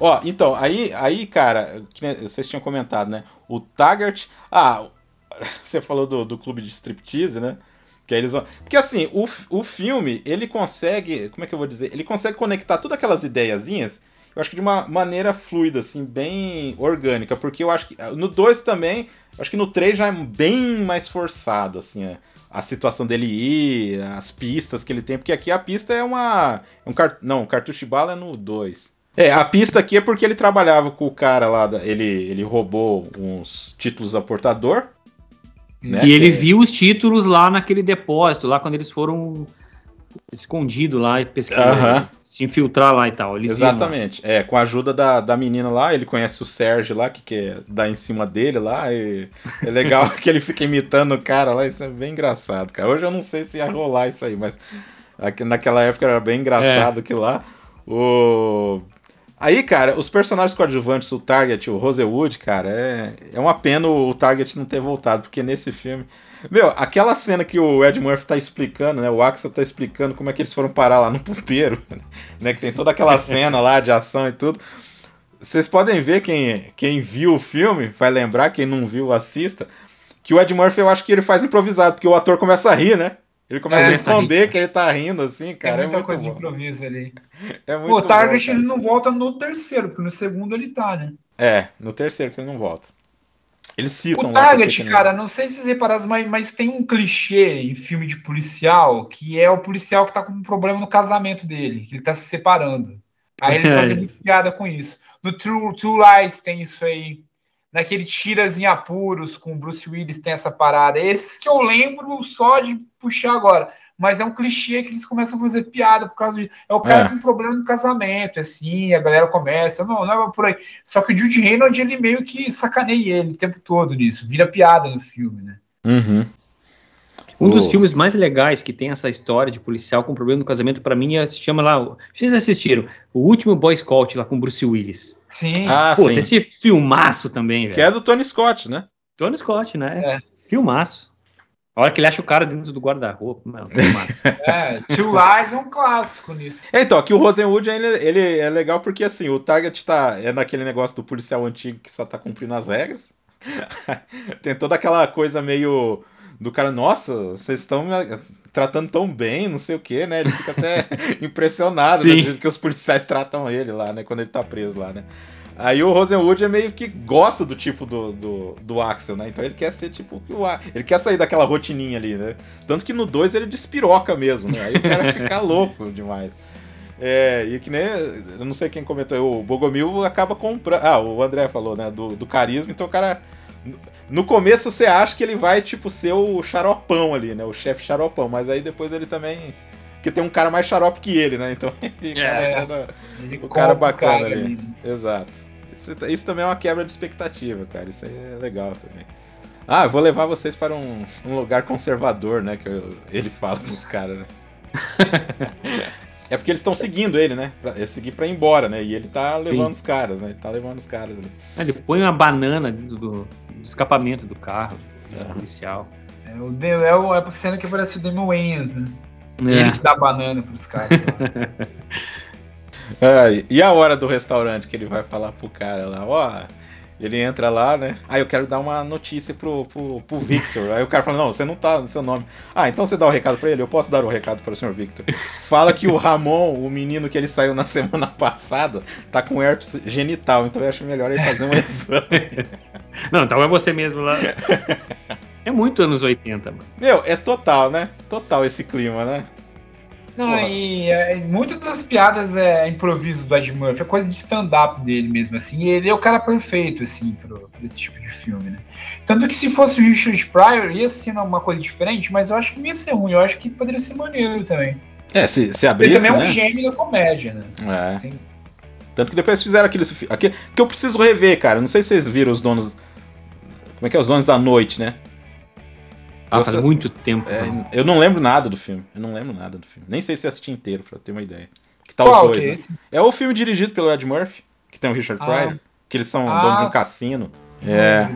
Ó, então, aí, aí, cara, vocês tinham comentado, né? O Taggart. Ah, você falou do, do clube de striptease, né? Que eles vão... Porque assim, o, o filme, ele consegue. Como é que eu vou dizer? Ele consegue conectar todas aquelas ideiazinhas, eu acho que de uma maneira fluida, assim, bem orgânica. Porque eu acho que. No 2 também, eu acho que no 3 já é bem mais forçado, assim, a, a situação dele ir, as pistas que ele tem. Porque aqui a pista é uma. É um car... Não, o cartucho de bala é no 2. É, a pista aqui é porque ele trabalhava com o cara lá, da- ele, ele roubou uns títulos a portador. né? E ele Que- viu os títulos lá naquele depósito, lá quando eles foram escondidos lá e pesquisar, se infiltrar lá e tal. Eles viram. Exatamente. É, com a ajuda da, da menina lá, ele conhece o Sérgio lá, que quer dar em cima dele lá, e é legal que ele fica imitando o cara lá, isso é bem engraçado, cara. Hoje eu não sei se ia rolar isso aí, mas aqui- naquela época era bem engraçado que lá. O... Aí, cara, os personagens coadjuvantes, o Target, o Rosewood, cara, é, é uma pena o Target não ter voltado, porque nesse filme. Meu, aquela cena que o Ed Murphy tá explicando, né? O Axel tá explicando como é que eles foram parar lá no puteiro, né? Que tem toda aquela cena lá de ação e tudo. Vocês podem ver, quem, quem viu o filme, vai lembrar, quem não viu, assista, que o Ed Murphy eu acho que ele faz improvisado, porque o ator começa a rir, né? Ele começa É, a esconder que ele tá rindo, assim, cara. É, muita muito coisa de bom. improviso ali. É muito Pô, o Target bom, ele não volta no terceiro, porque no segundo ele tá, né? É, no terceiro que ele não volta. Eles citam O Target, cara, não sei se vocês repararam, mas, mas tem um clichê em filme de policial que é o policial que tá com um problema no casamento dele, que ele tá se separando. Aí eles É fazem isso. muito piada com isso. No True, True Lies tem isso aí. Naquele Tiras em Apuros com o Bruce Willis tem essa parada. Esses que eu lembro só de puxar agora. Mas é um clichê que eles começam a fazer piada por causa de. É o cara É. com problema no casamento, é assim, a galera começa. Não, não é por aí. Só que o Jude Reynolds, ele meio que sacaneia ele o tempo todo nisso. Vira piada no filme, né? Uhum. Um dos Oh. filmes mais legais que tem essa história de policial com problema no casamento, pra mim, é- se chama lá. Vocês assistiram? O último Boy Scout lá com Bruce Willis. Sim. Ah, Pô, sim. esse filmaço também, Que velho. é do Tony Scott, né? Tony Scott, né? É. Filmaço. A hora que ele acha o cara dentro do guarda-roupa, mano, filmaço. É, Two Lies é um clássico nisso. É, então, aqui o Rosenwood ele, ele é legal porque assim, o Target tá é naquele negócio do policial antigo que só tá cumprindo as regras. Tem toda aquela coisa meio do cara, nossa, vocês estão me tratando tão bem, não sei o que, né? Ele fica até impressionado né, do jeito que os policiais tratam ele lá, né? Quando ele tá preso lá, né? Aí o Rosenwood é meio que gosta do tipo do, do, do Axel, né? Então ele quer ser tipo o Ele quer sair daquela rotininha ali, né? Tanto que no 2 ele despiroca mesmo, né? Aí o cara fica louco demais. É, e que nem. Eu não sei quem comentou, o Bogomil acaba comprando. Ah, o André falou, né? Do, do carisma, então o cara. No começo você acha que ele vai, tipo, ser o xaropão ali, né? O chefe xaropão, mas aí depois ele também. Porque tem um cara mais xarope que ele, né? Então ele É. o cara bacana cara ali. ali. Exato. Isso, também é uma quebra de expectativa, cara. Isso aí é legal também. Ah, eu vou levar vocês para um, um lugar conservador, né? Que eu- ele fala pros caras, né? é porque eles estão seguindo ele, né? Pra, é seguir pra ir embora, né? E ele tá Sim. levando os caras, né? Ele tá levando os caras ali. Ele põe uma banana dentro do, do escapamento do carro, desse policial. É, o De- é, o- é a cena que aparece o Damon Wayans, né? Ele É. que dá banana pros caras. É, e a hora do restaurante que ele vai falar pro cara lá, ó. Ele entra lá, né? Ah, eu quero dar uma notícia pro, pro, pro Victor. Aí o cara fala: Não, você não tá no seu nome. Ah, então você dá o recado pra ele? Eu posso dar o recado para o senhor Victor. Fala que o Ramon, o menino que ele saiu na semana passada, tá com herpes genital. Então eu acho melhor ele fazer um exame. Não, então é você mesmo lá. É muito anos 80, mano. Meu, é total, né? Total esse clima, né? Não, Porra. e é, muitas das piadas é improviso do Ed Murphy, é coisa de stand-up dele mesmo, assim. E ele é o cara perfeito, assim, pro, pra esse tipo de filme, né? Tanto que se fosse o Richard Pryor, ia ser uma coisa diferente, mas eu acho que não ia ser ruim, eu acho que poderia ser maneiro também. É, se, se Ele também é um né? gênio da comédia, né? É. Assim, Tanto que depois fizeram aquele, aquele. Que eu preciso rever, cara. Não sei se vocês viram os donos. Como é que é? Os donos da noite, né? Ah, Eu faz só- muito tempo. É, mano. eu não lembro nada do filme. Eu não lembro nada do filme. Nem sei se assisti inteiro, pra ter uma ideia. Que tá Qual os que dois, é né? É o filme dirigido pelo Ed Murphy, que tem o Richard Ah. Pryor, que eles são Ah. donos de um cassino. Não É.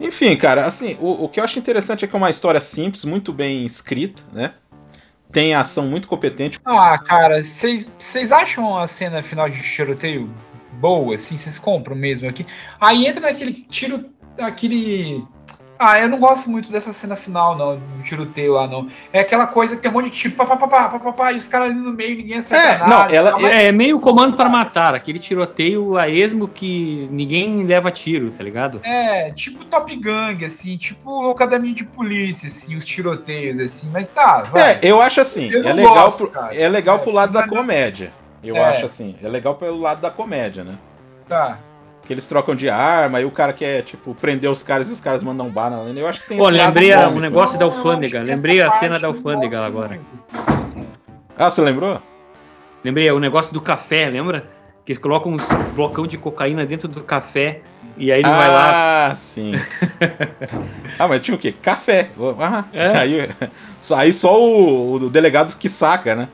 Enfim, cara, assim, o, o que eu acho interessante é que é uma história simples, muito bem escrita, né? Tem ação muito competente. Ah, cara, vocês vocês acham a cena final de tiroteio boa, assim? Vocês compram mesmo aqui? Aí entra naquele tiro, aquele... Ah, eu não gosto muito dessa cena final, não, do tiroteio lá, não. É aquela coisa que tem um monte de tiro, papapá, papapá, e os caras ali no meio, ninguém acerta É, nada. não, ela- Tá, mas- É, é meio comando para matar, aquele tiroteio a esmo que ninguém leva tiro, tá ligado? É, tipo Top Gang, assim, tipo Locademia de Polícia, assim, os tiroteios, assim, mas tá, vai. É, eu acho assim, Eu é legal, gosto, pro, é legal É, pro lado da mas- comédia. Eu É. acho assim, é legal pelo lado da comédia, né? Tá. Que eles trocam de arma e o cara quer, tipo, prender os caras e os caras mandam bala. né? Eu acho que tem Pô, lembrei cômico. um negócio da alfândega, lembrei a cena da alfândega agora. Ah, você lembrou? Lembrei, o negócio do café, lembra? Que eles colocam uns blocão de cocaína dentro do café e aí ele vai lá. Ah, sim. ah, mas tinha o quê? Café. Ah, É. aí, só, aí só o, o delegado que saca, né?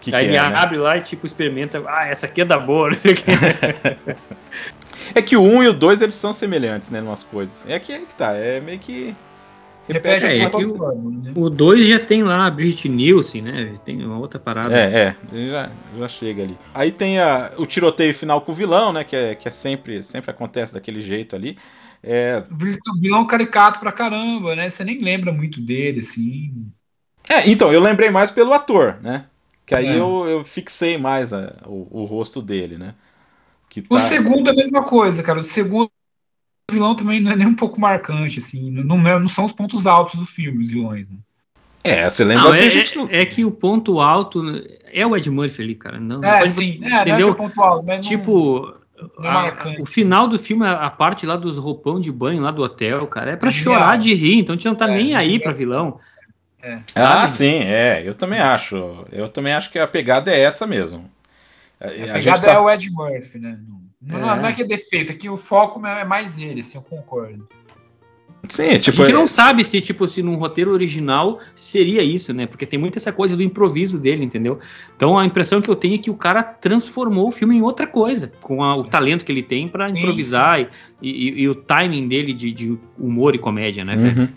Que aí que ele é, né? abre lá e tipo experimenta. Ah, essa aqui é da boa, não sei o que. É que o 1 e o 2 eles são semelhantes, né? Em umas coisas. É que é que tá. É meio que. repete, É, é, é que o- né? O 2 já tem lá a Bridget Nielsen, né? Tem uma outra parada. É, é, já, já chega ali. Aí tem a- o tiroteio final com o vilão, né? Que é, que é sempre, sempre acontece daquele jeito ali. É, O vilão caricato pra caramba, né? Você nem lembra muito dele, assim. é, então, eu lembrei mais pelo ator, né? Que aí É. eu, eu fixei mais a- o, o rosto dele, né? Que O tá- segundo é a mesma coisa, cara. O segundo vilão também não é nem um pouco marcante, assim. Não, não, é- não são os pontos altos do filme, os vilões, né? É, você lembra Não, que é, a gente é- é que o ponto alto é o Ed Murphy ali, cara. Não, É, pode- sim. É, não é que entendeu? é ponto alto, mas não- Tipo, não é a- o final do filme, a, a parte lá dos roupão de banho lá do hotel, cara, é pra É genial. chorar de rir, então a gente não tá É, nem aí pra engraçado. vilão. É. Ah, sim, é, eu também acho. Eu também acho que a pegada é essa mesmo. A, A a gente pegada tá- é o Ed Murphy, né? Não, não- É. não é que é defeito, é que o foco é mais ele, assim, eu concordo. Sim, tipo. a gente é- não sabe se, tipo, se num roteiro original seria isso, né? Porque tem muito essa coisa do improviso dele, entendeu? Então a impressão que eu tenho é que o cara transformou o filme em outra coisa, com a- o talento que ele tem pra Sim, improvisar e, e- e o timing dele de, de humor e comédia, né? Uhum.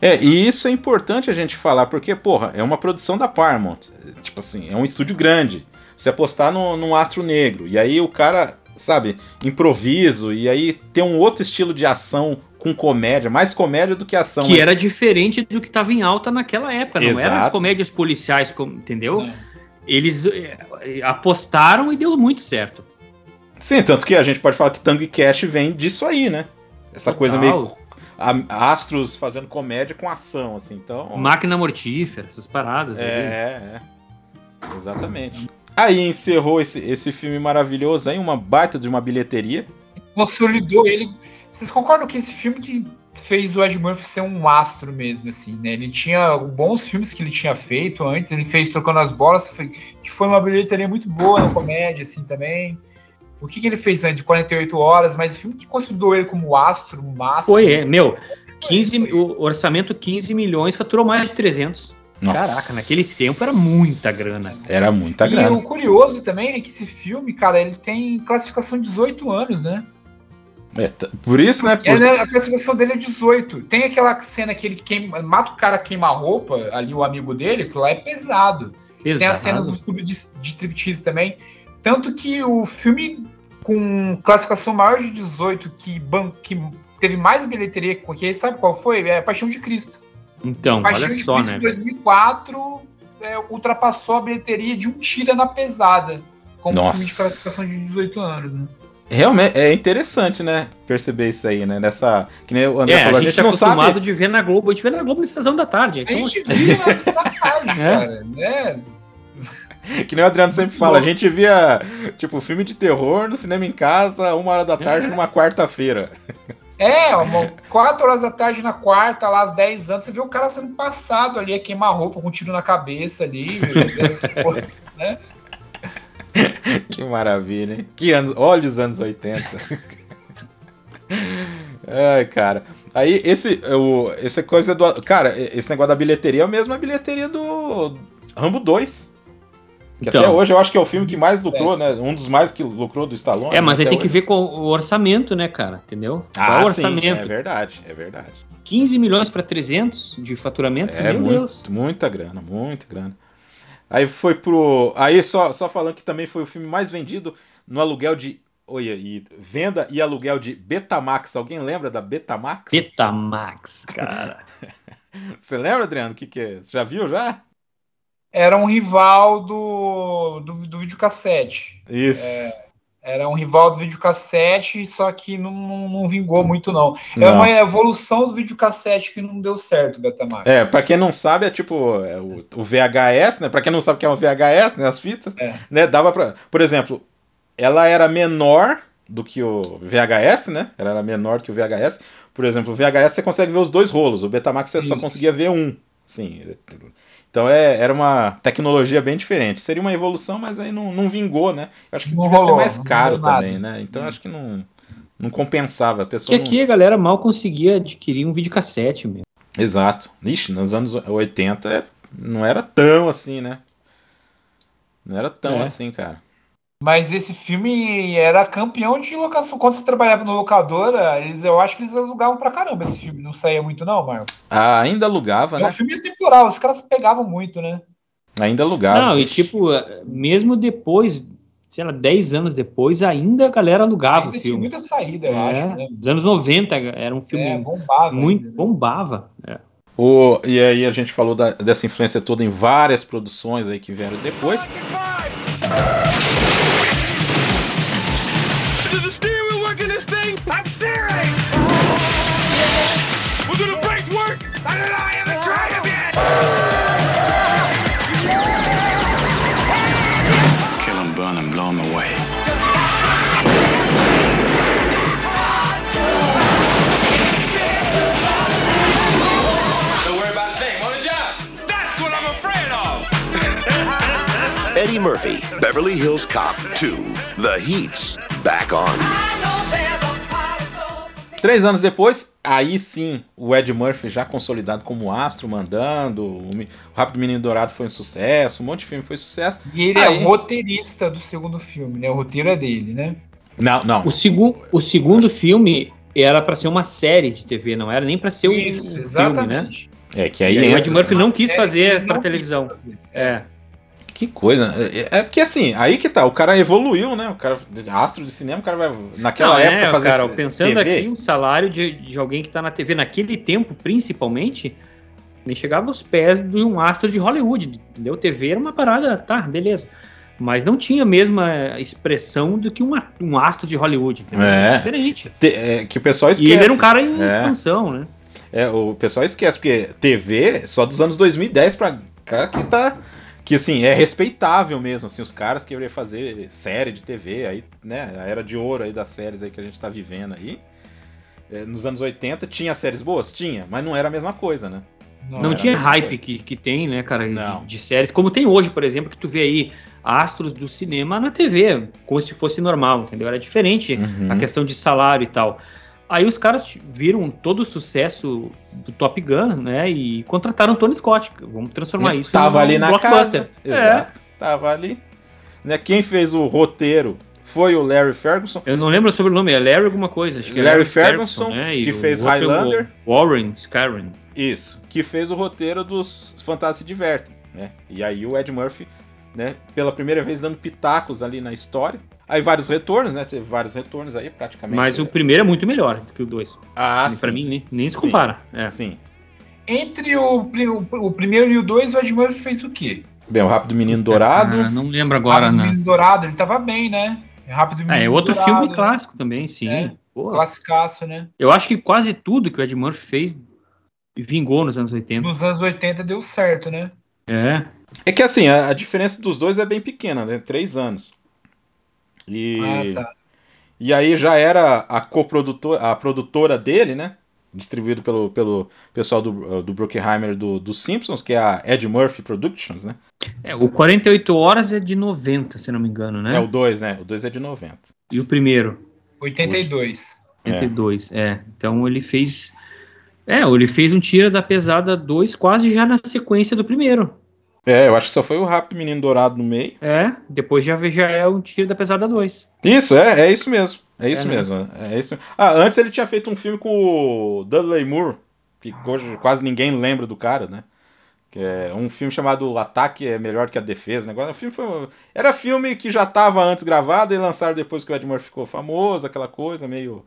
É, e isso é importante a gente falar, porque, porra, é uma produção da Paramount. Tipo assim, é um estúdio grande. Você apostar no, num astro negro, e aí o cara, sabe, improviso, e aí tem um outro estilo de ação com comédia, mais comédia do que ação. Que mas- era diferente do que tava em alta naquela época, não eram as Exato. comédias policiais, como- entendeu? Não. Eles eh, apostaram e deu muito certo. Sim, tanto que a gente pode falar que Tango e Cash vem disso aí, né? Essa Total. coisa meio. a- astros fazendo comédia com ação, assim, então. Máquina mortífera, essas paradas. aí. É, é. Exatamente. Aí encerrou esse, esse filme maravilhoso aí, uma baita de uma bilheteria. Consolidou ele. Vocês concordam que esse filme que fez o Ed Murphy ser um astro mesmo, assim, né? Ele tinha bons filmes que ele tinha feito antes, ele fez Trocando as Bolas, que foi uma bilheteria muito boa na comédia, assim, também. O que, que ele fez antes de 48 horas, mas o filme que consolidou ele como astro máximo. Foi, é, assim, meu, 15, mi- o orçamento 15 milhões, faturou mais de 300. Nossa. Caraca, naquele tempo era muita grana. Era muita e grana. o curioso também é que esse filme, cara, ele tem classificação 18 anos, né? É, por isso, né? É, por- né, a classificação dele é 18. Tem aquela cena que ele queima, mata o cara queima a roupa, ali o amigo dele, que lá é pesado. Tem as Pesado. cenas dos clubes de, de striptease também. Tanto que o filme com classificação maior de 18, que, ban- que teve mais bilheteria, que sabe qual foi? É Paixão de Cristo. Então, olha de só, né? em 2004 é, ultrapassou a bilheteria de um tira na pesada. Como Nossa. filme de classificação de 18 anos, né? Realmente é interessante, né? Perceber isso aí, né? Nessa. Que nem o André É, falou, a gente, é não acostumado sabe. de ver na Globo, a gente vê na Globo na estação da tarde. A Então, gente via na, na tarde, É. cara, né? Que nem o Adriano sempre fala, a gente via, tipo, filme de terror no cinema em casa, uma hora da tarde, numa quarta-feira. É, uma, 4 horas da tarde na quarta, lá às 10 anos, você vê o cara sendo passado ali, a queimar roupa com um tiro na cabeça ali. né? Que maravilha, hein? Que anos. Olha os anos 80. Ai, cara. Aí, esse, o, essa coisa do. Cara, esse negócio da bilheteria é a mesma bilheteria do Rambo 2. Que Então. até hoje eu acho que é o filme que mais lucrou, né? Um dos mais que lucrou do Stallone. é, mas aí até tem que ver com o orçamento, né, cara? Entendeu? Qual Ah, o sim, orçamento? é verdade, é verdade. 15 milhões para 300 de faturamento? É Meu muito, Deus. muita grana, muita grana. Aí foi pro. Aí só, só falando que também foi o filme mais vendido no aluguel de. Olha, e venda e aluguel de Betamax. Alguém lembra da Betamax? Betamax, cara. Você lembra, Adriano? O que, que é? Já viu já? Era um rival do, do, do videocassete. Isso. Era um rival do videocassete, só que não, não, não vingou muito, não. É Não. uma evolução do videocassete que não deu certo, Betamax. É, pra quem não sabe, é tipo é o, o VHS, né? Pra quem não sabe o que é um VHS, né? As fitas, É. né? Dava pra. Por exemplo, ela era menor do que o VHS, né? Ela era menor que o VHS. Por exemplo, o VHS você consegue ver os dois rolos, o Betamax você só Isso. conseguia ver um. Sim. Então é, era uma tecnologia bem diferente. Seria uma evolução, mas aí não, não vingou, né? Eu acho que Não devia ser rolou, mais não caro também, né? Então acho que não, não compensava. A pessoa não- aqui a galera mal conseguia adquirir um videocassete, meu. Exato. Ixi, nos anos 80 é- não era tão assim, né? Não era tão É. assim, cara. Mas esse filme era campeão de locação. Quando você trabalhava no locadora, eles, eu acho que eles alugavam pra caramba esse filme. Não saía muito, não, Marcos? Ah, ainda alugava, É um né? filme temporal, os caras pegavam muito, né? Ainda alugava. Não, e tipo, mesmo depois, sei lá, 10 anos depois, ainda a galera alugava Ainda o tinha filme. muita saída, eu É, acho, né? Dos anos 90 era um filme É, bombava. muito ainda, né? bombava. é. O, e aí a gente falou da- dessa influência toda em várias produções aí que vieram depois. Eddie Murphy, Beverly Hills Cop 2. The Heat's back on. Três anos depois, aí sim, o Ed Murphy já consolidado como astro, mandando. O, o Rápido Menino Dourado foi um sucesso, um monte de filme foi sucesso. E ele Aí- é roteirista do segundo filme, né? O roteiro é dele, né? Não, não. O, segu o segundo filme era pra ser uma série de TV, não era nem pra ser um Isso, filme, né? exatamente. É que E aí aí o Ed Murphy não quis fazer quis televisão. fazer. É. Que coisa. É, é porque assim, aí que tá, o cara evoluiu, né? O cara, astro de cinema, o cara vai. Naquela Não, época é, fazer cara, pensando TV, aqui, um salário de, de alguém que tá na TV naquele tempo, principalmente, nem chegava aos pés de um astro de Hollywood, entendeu? TV era uma parada, tá, beleza. Mas não tinha a mesma expressão do que um, a- um astro de Hollywood, entendeu? É. Diferente. te- é, que o pessoal esquece. E ele era um cara em É. expansão, né? É, o pessoal esquece, porque TV é só dos anos 2010 pra cá que tá. Que assim, é respeitável mesmo, assim, os caras que queriam fazer série de TV, aí, né? A era de ouro aí das séries aí que a gente tá vivendo aí. É, nos anos 80 tinha séries boas? Tinha, mas não era a mesma coisa, né? Não, era tinha hype coisa. que, que tem, né, cara, de- Não. De, séries, como tem hoje, por exemplo, que tu vê aí astros do cinema na TV, como se fosse normal, entendeu? Era diferente Uhum. a questão de salário e tal. Aí os caras viram todo o sucesso do Top Gun, né, e contrataram Tony Scott. Vamos transformar isso Tava ali na blockbuster. casa. É. Exato. Tava ali. Né, quem fez o roteiro foi o Larry Ferguson. Eu não lembro sobre o nome, é Larry alguma coisa. Acho que é Larry Ferguson, que o fez outro é Highlander. Warren Skyrim. Isso, que fez o roteiro dos Fantasmas se Divertem, né? E aí o Ed Murphy, né, pela primeira vez dando pitacos ali na história. Aí vários retornos, né? Teve vários retornos aí, praticamente. Mas o primeiro é muito melhor do que o dois. Ah, pra sim. mim, nem, nem se Sim. compara. É. Sim. Entre o, o, o primeiro e o dois, o Ed Murphy fez o quê? Bem, o Rápido Menino Dourado. Cara, não lembro agora, Rápido né? Menino Dourado, ele tava bem, né? Rápido Ah, Menino é outro Dourado, filme clássico também, sim. É. Pô, Classicaço, né? eu acho que quase tudo que o Ed Murphy fez vingou nos anos 80. Nos anos 80 deu certo, né? É. É que assim, a, a diferença dos dois é bem pequena, né? Três anos. E, Ah, tá. e aí já era a coprodutora, a produtora dele, né? Distribuído pelo, pelo pessoal do, do Bruckheimer do, do Simpsons, que é a Ed Murphy Productions, né? É, o 48 Horas é de 90, se não me engano, né? É o 2, né? O 2 é de 90. E o primeiro? 82. 82, é. Então ele fez. É, ele fez um Tira da Pesada 2 quase já na sequência do primeiro. É, eu acho que só foi o Rápido Menino Dourado no meio. É, depois já, já é um Tira da Pesada 2. Isso, é, é isso mesmo. É isso É, né? mesmo. É isso. Ah, antes ele tinha feito um filme com o Dudley Moore, que hoje quase ninguém lembra do cara, né? Que é um filme chamado O Ataque é Melhor que a Defesa. Negócio. O filme foi, era filme que já estava antes gravado e lançaram depois que o Ed Murphy ficou famoso, aquela coisa, meio.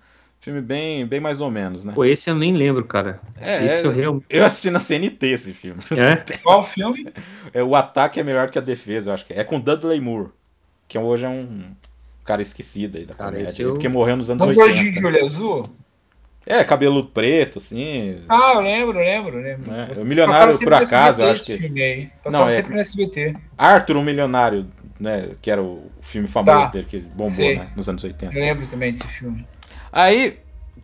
Filme bem, bem mais ou menos, né? Pô, esse eu nem lembro, cara. É, esse eu é, realmente. eu assisti na CNT esse filme. É? Qual filme? É, o ataque é melhor que a defesa, eu acho que é. É com Dudley Moore, que hoje é um cara esquecido aí da Cara, comédia, esse eu- porque morreu nos anos Um 80. gordinho de olho azul? É, cabelo preto, assim. Ah, eu lembro, eu lembro, eu lembro. É, o Milionário, por acaso, eu acho que. Filme aí. Passava Não, é- sempre no SBT. Arthur, o Milionário, né? Que era o filme famoso Tá. dele, que bombou, Sei. né? Nos anos 80. Eu lembro também desse filme. Aí,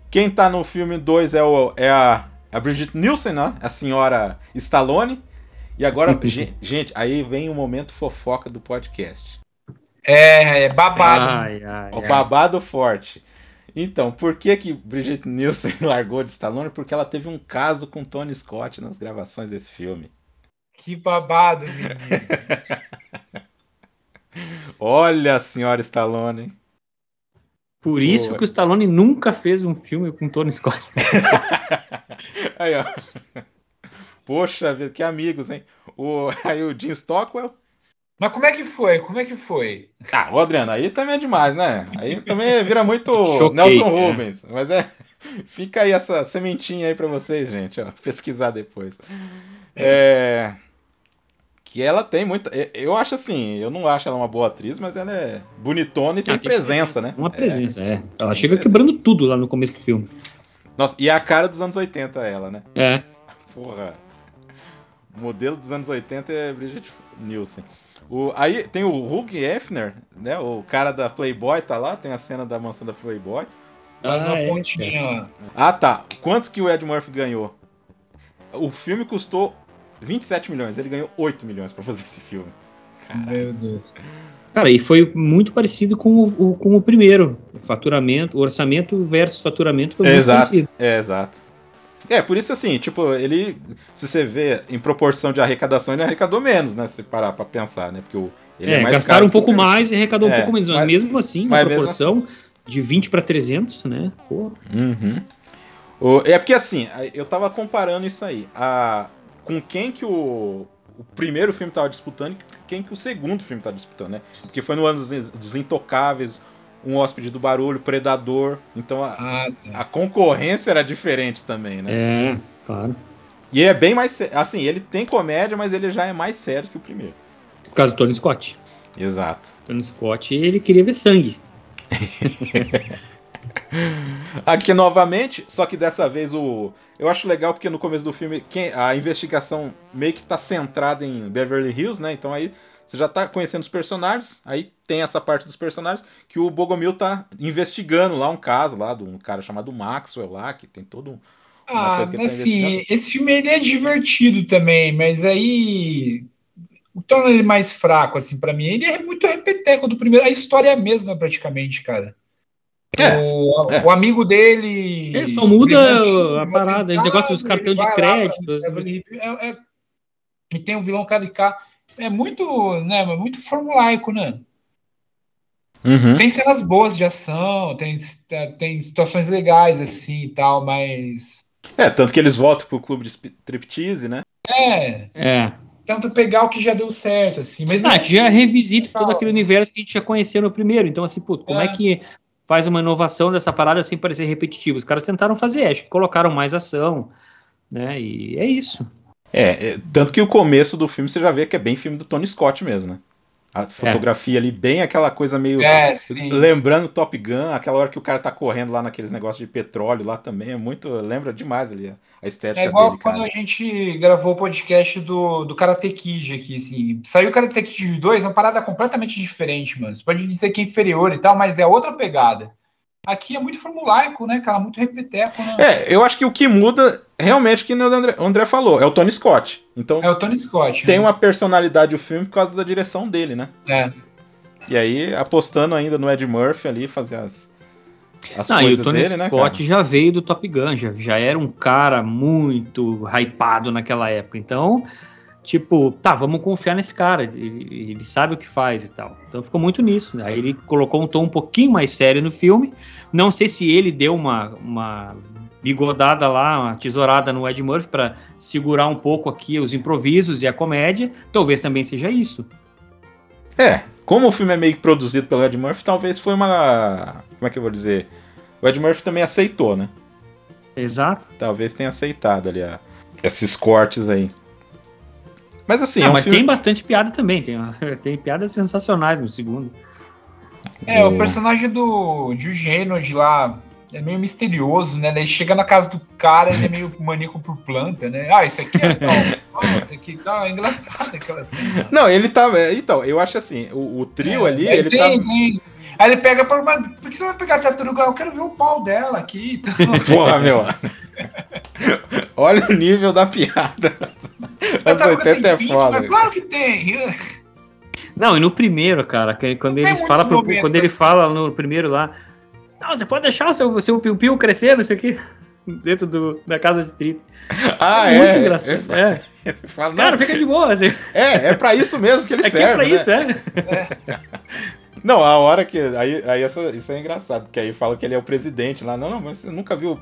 quem tá no filme 2 é, o, é a, a Brigitte Nielsen, né? A senhora Stallone. E agora, gen- gente, aí vem o momento fofoca do podcast. É, é babado. Ai, ai, O ai. babado forte. Então, por que que Brigitte Nielsen largou de Stallone? Porque ela teve um caso com Tony Scott nas gravações desse filme. Que babado, menino. Olha a senhora Stallone. Por isso Boa. que o Stallone nunca fez um filme com Tony Scott. Aí, ó. Poxa vida, que amigos, hein? O, aí o Jim Stockwell. Mas como é que foi? Como é que foi? Ah, o Adriano, aí também é demais, né? Aí também vira muito Choquei, Nelson é. Rubens. Mas é. Fica aí essa sementinha aí pra vocês, gente, ó. Pesquisar depois. É. Que ela tem muita. eu- acho assim, eu não acho ela uma boa atriz, mas ela é bonitona e tem, Ah, tem presença, né? Uma É. presença, é. Ela chega quebrando tudo lá no começo do filme. Nossa, e é a cara dos anos 80 ela, né? É. Porra. O modelo dos anos 80 é Bridget Nielsen. O, aí tem o Hugh Hefner, né? O cara da Playboy tá lá, tem a cena da mansão da Playboy. Faz uma Ah, é, pontinha lá. Ah, tá. Quantos que o Ed Murphy ganhou? O filme custou 27 milhões, ele ganhou 8 milhões pra fazer esse filme. Meu Deus. Cara, e foi muito parecido com o, o- com o primeiro. O faturamento, o orçamento versus faturamento foi muito exato, parecido. é, exato. É, por isso assim, tipo, ele, se você vê em proporção de arrecadação, ele arrecadou menos, né? Se parar pra pensar, né? Porque o, ele É, mais gastaram caro um pouco mais e arrecadou um É, pouco menos. Mas, mas- mesmo assim, na mesmo proporção de 20 para 300, né? Pô, Uhum. O- é porque assim, eu tava comparando isso aí. A, com quem que o, o primeiro filme tava disputando e quem que o segundo filme tava disputando, né? Porque foi no ano dos, dos Intocáveis, Um Hóspede do Barulho, Predador. Então a, Ah, tá. a concorrência era diferente também, né? é, claro. E é bem mais. Assim, ele tem comédia, mas ele já é mais sério que o primeiro. Por causa do Tony Scott. Exato. Tony Scott, ele queria ver sangue. Aqui novamente, só que dessa vez o. Eu acho legal porque no começo do filme quem, a investigação meio que tá centrada em Beverly Hills, né? Então aí você já tá conhecendo os personagens, aí tem essa parte dos personagens que o Bogomil tá investigando lá um caso lá de um cara chamado Maxwell lá, que tem todo um. Ah, tá assim, esse filme ele é divertido também, mas aí o torna ele mais fraco, assim, pra mim. Ele é muito repeteco do primeiro. A história é a mesma, praticamente, cara. É, o, é. o amigo dele. É, só muda a parada, esse negócio dos ele cartões de lá crédito, Beverly Hills, é- é- E tem um vilão caricato. É muito, né, muito formulaico, né? Uhum. Tem cenas boas de ação, tem, tem situações legais, assim, e tal, mas... É, tanto que eles voltam pro clube de striptease, né? É, É. tenta pegar o que já deu certo, assim. Mas Ah, que já revisita todo aquele universo que a gente já conheceu no primeiro. Então, assim, puto, como é. É. que faz uma inovação dessa parada sem parecer repetitivo? Os caras tentaram fazer, acho que colocaram mais ação, né? E é isso. É, é, tanto que o começo do filme você já vê que é bem filme do Tony Scott mesmo, né? A fotografia ali, bem aquela coisa meio. É. Lembrando Top Gun, aquela hora que o cara tá correndo lá naqueles negócios de petróleo lá também, é muito. Lembra demais ali a- a estética É igual dele, quando cara. a gente gravou o podcast do, do Karate Kid aqui, assim. Saiu o Karate Kid 2, é uma parada completamente diferente, mano. Você pode dizer que é inferior e tal, mas é outra pegada. Aqui é muito formulaico, né, cara? Muito repeteco, né? É, eu acho que o que muda, realmente, que o André, o André falou, é o Tony Scott. Então É o Tony Scott. tem né? uma personalidade o filme por causa da direção dele, né? É. E aí, apostando ainda no Ed Murphy ali, fazer as, as Não, e coisas o Tony dele, né, Scott cara? já veio do Top Gun, já, já era um cara muito hypado naquela época. Então, tipo, tá, vamos confiar nesse cara, ele, ele sabe o que faz e tal. Então ficou muito nisso. né? Aí ele colocou um tom um pouquinho mais sério no filme. Não sei se ele deu uma, uma bigodada lá, uma tesourada no Ed Murphy para segurar um pouco aqui os improvisos e a comédia. Talvez também seja isso. É, como o filme é meio que produzido pelo Ed Murphy, talvez foi uma. Como é que eu vou dizer? O Ed Murphy também aceitou, né? Exato. Talvez tenha aceitado ali a- esses cortes aí. Mas assim, Não, é um mas filme... tem bastante piada também. Tem, tem piadas sensacionais no segundo. É, o O- personagem do Eugênio de lá é meio misterioso, né? Daí chega na casa do cara, ele é meio maníaco por planta, né? Ah, isso aqui é tal. Ah, isso aqui tá é engraçado aquela cena. Não, ele tava. Então, eu acho assim, o, o trio ali, É, ele tem, tá. tem. Aí ele pega por uma. Por que você vai pegar a tartaruga? Eu quero ver o pau dela aqui. Então, Porra, meu. Olha o nível da piada. Anos tartaruga 80 é pinto, foda. mas Claro que tem. Não, e no primeiro, cara, que- quando ele fala pro, quando ele assim. fala no primeiro lá, não, você pode deixar o seu, seu piu-piu crescer, não sei o que, dentro do, da casa de trigo. Ah, muito é. engraçado. É. Ele fala, Cara, fica de boa. Assim. é, é pra isso mesmo que ele É que serve. é pra né? isso, é. Não, a hora que. Aí, aí essa, isso é engraçado, porque aí fala que ele é o presidente lá. Não, não, mas você nunca viu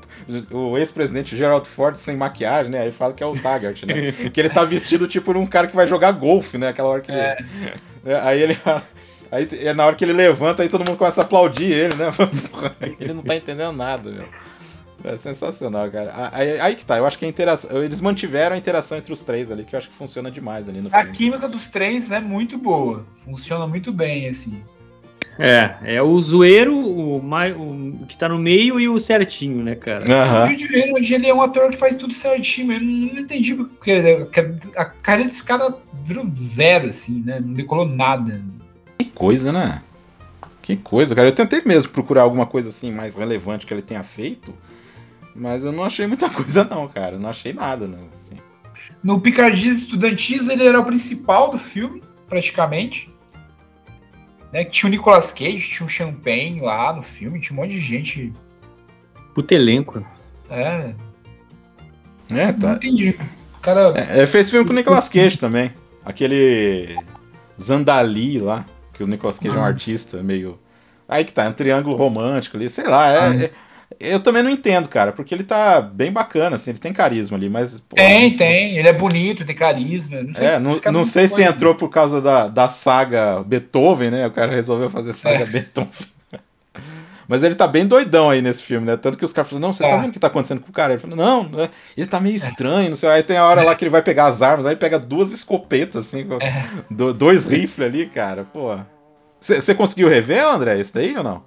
o, o ex-presidente Gerald Ford sem maquiagem, né? Aí fala que é o Taggart, né? que ele tá vestido tipo um cara que vai jogar golfe, né? Aquela hora que ele. É, Aí ele. Aí é na hora que ele levanta, aí todo mundo começa a aplaudir ele, né? Porra, ele não tá entendendo nada, meu. É sensacional, cara. Aí, aí que tá, eu acho que a interação. Eles mantiveram a interação entre os três ali, que eu acho que funciona demais ali no A filme. química dos três é muito boa. Funciona muito bem, assim. É, é o zoeiro, o, mai, o que tá no meio e o certinho, né, cara? O Aham. Jude Reynolds, ele é um ator que faz tudo certinho. Eu não, não entendi porque a carreira desse cara virou zero, assim, né? Não decolou nada. Que coisa, né? Que coisa, cara. Eu tentei mesmo procurar alguma coisa assim mais relevante que ele tenha feito, mas eu não achei muita coisa, não, cara. Eu não achei nada, né? Assim. No Picardias Estudantis, ele era o principal do filme, praticamente. Né? Tinha o Nicolas Cage, tinha o Champagne lá no filme, tinha um monte de gente. Puta elenco. É, É, não tá. entendi. O cara. É, é, fez filme com o Nicolas Cage também. Aquele Zandali lá, que o Nicolas Cage é um artista meio. Aí que tá, um triângulo romântico ali, sei lá. é- é- Eu também não entendo, cara, porque ele tá bem bacana, assim, ele tem carisma ali, mas. pô, tem, tem. Ele é bonito, tem carisma. Não sei, É, não, não sei se entrou por causa da, da saga Beethoven, né? O cara resolveu fazer saga É. Beethoven. Mas ele tá bem doidão aí nesse filme, né? Tanto que os caras falam, não, você tá Tá. vendo o que tá acontecendo com o cara? Ele falou, não, né? ele tá meio estranho, não sei. Aí tem a hora lá que ele vai pegar as armas, aí pega duas escopetas, assim, É. do- dois rifles ali, cara, pô. Você conseguiu rever, André, esse daí ou não?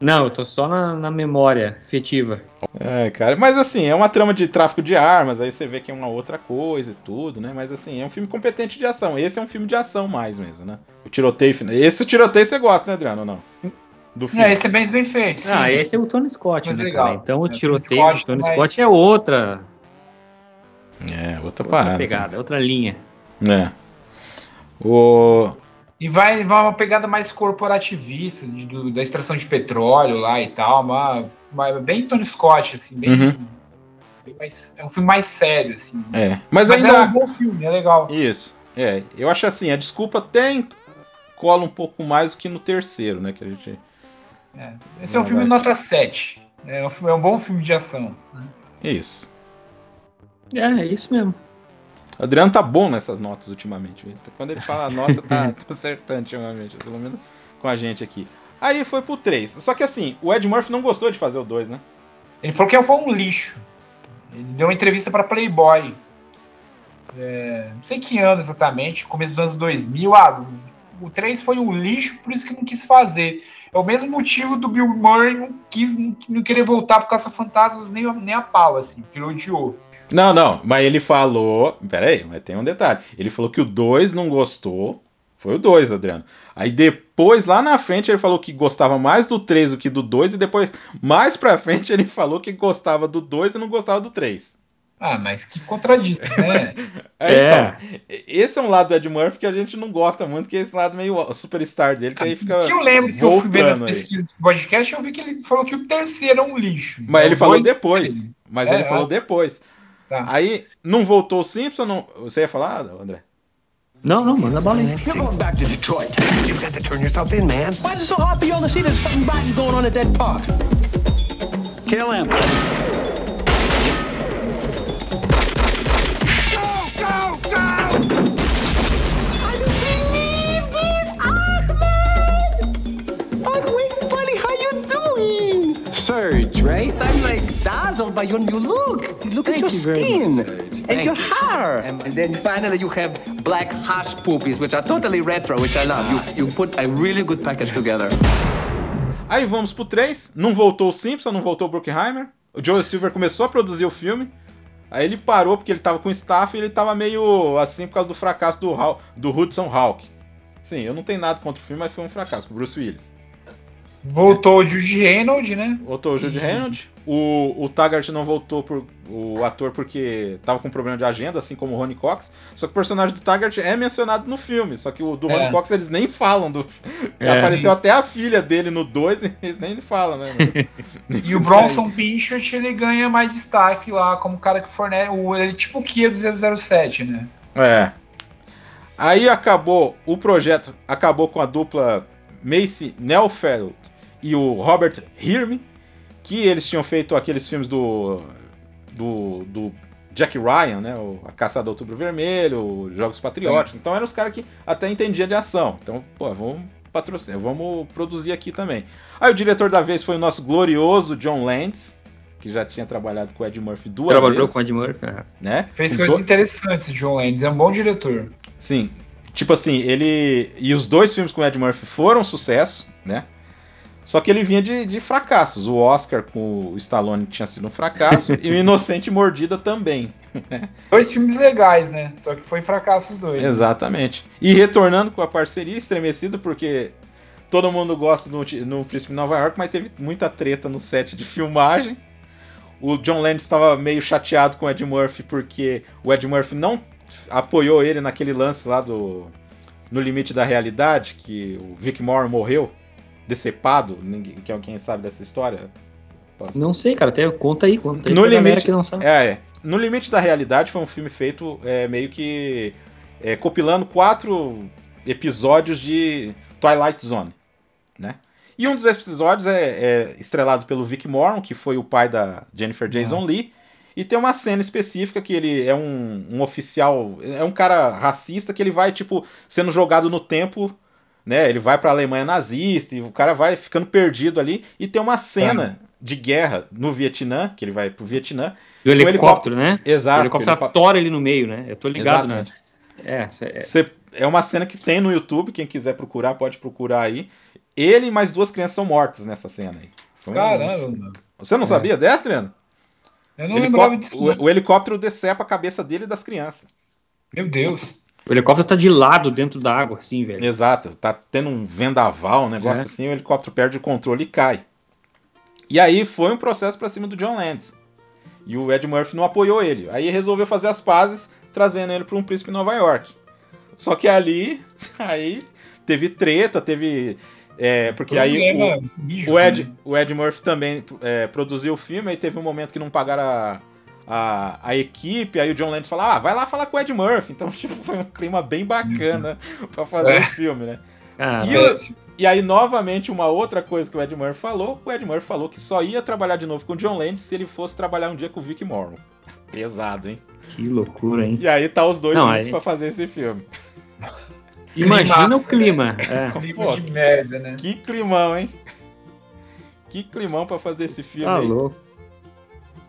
Não, eu tô só na, na memória efetiva. É, cara, mas assim, é uma trama de tráfico de armas, aí você vê que é uma outra coisa e tudo, né? Mas assim, é um filme competente de ação. Esse é um filme de ação mais mesmo, né? O tiroteio. Esse o tiroteio você gosta, né, Adriano, ou não? Do filme. É, esse é bem, bem feito. sim. ah, esse é o Tony Scott, Mas né, legal. cara? Então o É, tiroteio Tony do Scott, Tony mas- Scott é outra, É, outra outra parada. pegada, outra linha. É. O... E vai, vai uma pegada mais corporativista, de- do- da extração de petróleo lá e tal, uma, uma- bem Tony Scott, assim, bem, Uhum. bem mais, é um filme mais sério, assim. É. Mas, Mas ainda. é um bom filme, é legal. Isso. É, eu acho assim, a desculpa até cola um pouco mais do que no terceiro, né? Que a gente. Esse é um filme vai. nota 7. É um, filme- é um bom filme de ação. Isso. É, é isso mesmo. O Adriano tá bom nessas notas ultimamente. Quando ele fala a nota, tá, tá acertando ultimamente. Pelo menos com a gente aqui. Aí foi pro 3. Só que assim, o Ed Murphy não gostou de fazer o 2, né? Ele falou que foi um lixo. Ele deu uma entrevista para Playboy. É, não sei que ano exatamente, começo dos anos 2000. Ah, o 3 foi um lixo, por isso que não quis fazer. É o mesmo motivo do Bill Murray não quis não, querer voltar por Caça Fantasmas nem, nem a pau, assim, que ele odiou. Não, não, mas ele falou. Pera aí, mas tem um detalhe. Ele falou que o 2 não gostou. Foi o 2, Adriano. Aí depois, lá na frente, ele falou que gostava mais do 3 do que do 2. E depois, mais pra frente, ele falou que gostava do 2 e não gostava do 3. Ah, mas que contradiz, né? Aí, É. então, esse é um lado do Ed Murphy que a gente não gosta muito, que é esse lado meio superstar dele, que aí fica. que eu lembro que eu fui ver nas pesquisas do podcast, eu vi que ele falou que o terceiro é um lixo. Mas É, ele falou dois- depois. Mas É, ele falou ah. depois. Tá. Aí não voltou o Simpson, não... você ia falar, André? Não, não, manda bala aí. You're going back to Detroit. You've got to turn yourself in, man. Why is it so hard for y'all to see there's something rotten going on at that park? Kill him. Surge, right? I'm like dazzled by your new look. Look at Thank your you skin much, Serge. and Thank your you. hair. And, then finally you have black hash poopies, which are totally retro, which I love. You, you put a really good package together. Aí vamos pro 3. Não voltou o Simpson, não voltou o Bruckheimer. O Joel Silver começou a produzir o filme. Aí ele parou porque ele tava com staff e ele tava meio assim por causa do fracasso do, Hal- do Hudson Hawk. Sim, eu não tenho nada contra o filme, mas foi um fracasso com o Bruce Willis. Voltou o Jude Reynolds, né? Voltou o Jude Reynolds. O, o Taggart não voltou por o ator porque tava com problema de agenda, assim como o Ronnie Cox. Só que o personagem do Taggart é mencionado no filme. Só que o do É. Ronnie Cox eles nem falam. Do... É. Apareceu até a filha dele no 2 e eles nem falam, né? E o Bronson Pinchot, ele ganha mais destaque lá como cara que fornece. o- Ele é tipo o Kia do 007, né? É. Aí acabou o projeto, acabou com a dupla Macy Nelfeld e o Robert Hirme, que eles tinham feito aqueles filmes do do, do Jack Ryan, né, o A Caçada do Outubro Vermelho, o Jogos Patrióticos. Então eram os caras que até entendiam de ação. Então, pô, vamos patrocinar, vamos produzir aqui também. Aí o diretor da vez foi o nosso glorioso John Landis, que já tinha trabalhado com o Ed Murphy duas Trabalhou vezes, com o Ed Murphy. é. né? Fez coisas do- interessantes, John Landis. É um bom diretor. Sim. Tipo assim, ele. E os dois filmes com o Ed Murphy foram um sucesso, né? Só que ele vinha de, de fracassos. O Oscar com o Stallone tinha sido um fracasso e o Inocente Mordida também. Dois filmes legais, né? Só que foi fracasso os dois. Exatamente. E retornando com a parceria, estremecido porque todo mundo gosta do, no Príncipe de Nova York, mas teve muita treta no set de filmagem. O John Landis estava meio chateado com o Ed Murphy porque o Ed Murphy não apoiou ele naquele lance lá do No Limite da Realidade, que o Vic Moore morreu decepado. Ninguém, que alguém sabe dessa história? Posso- Não sei, cara. Até conta aí, conta aí no limite, que não sabe. é, é. No Limite da Realidade foi um filme feito é, meio que é, compilando quatro episódios de Twilight Zone, né? E um dos episódios é, é estrelado pelo Vic Morrow, que foi o pai da Jennifer Jason Lee, e tem uma cena específica que ele é um, um oficial, é um cara racista que ele vai, tipo, sendo jogado no tempo, né? Ele vai pra Alemanha nazista e o cara vai ficando perdido ali, e tem uma cena de guerra no Vietnã, que ele vai pro Vietnã, Do com o helicóptero, né? Exato. o helicóptero helicó- tora ele no meio, né? Eu tô ligado, Exatamente. né? É, cê- é, Você- é uma cena que tem no YouTube, quem quiser procurar, pode procurar aí. Ele e mais duas crianças são mortas nessa cena aí. Foi um- Caramba. Você não sabia dessa, Adriano? Eu não Helicó- lembrava disso. o, o helicóptero decepa a cabeça dele e das crianças. Meu Deus. O helicóptero tá de lado dentro da água, assim, velho. Exato. Tá tendo um vendaval, um negócio É. assim, o helicóptero perde o controle e cai. E aí foi um processo pra cima do John Landis. E o Ed Murphy não apoiou ele. Aí resolveu fazer as pazes, trazendo ele para um príncipe em Nova York. Só que ali, aí teve treta, teve. é, porque aí o, o, Ed, né? o Ed Murphy também é, produziu o filme, aí teve um momento que não pagaram a, a, a equipe, aí o John Landis falou, ah, vai lá falar com o Ed Murphy. Então, tipo, foi um clima bem bacana pra fazer É. o filme, né? Ah, E, o- e aí, novamente, uma outra coisa que o Ed Murphy falou, o Ed Murphy falou que só ia trabalhar de novo com o John Landis se ele fosse trabalhar um dia com o Vic Morrow. Pesado, hein? que loucura, hein? E aí tá os dois Não, juntos aí- pra fazer esse filme. Imagina Climaço, o clima. É. Clima Pô, de merda, né? Que climão, hein? Que climão pra fazer esse filme Tá aí. louco.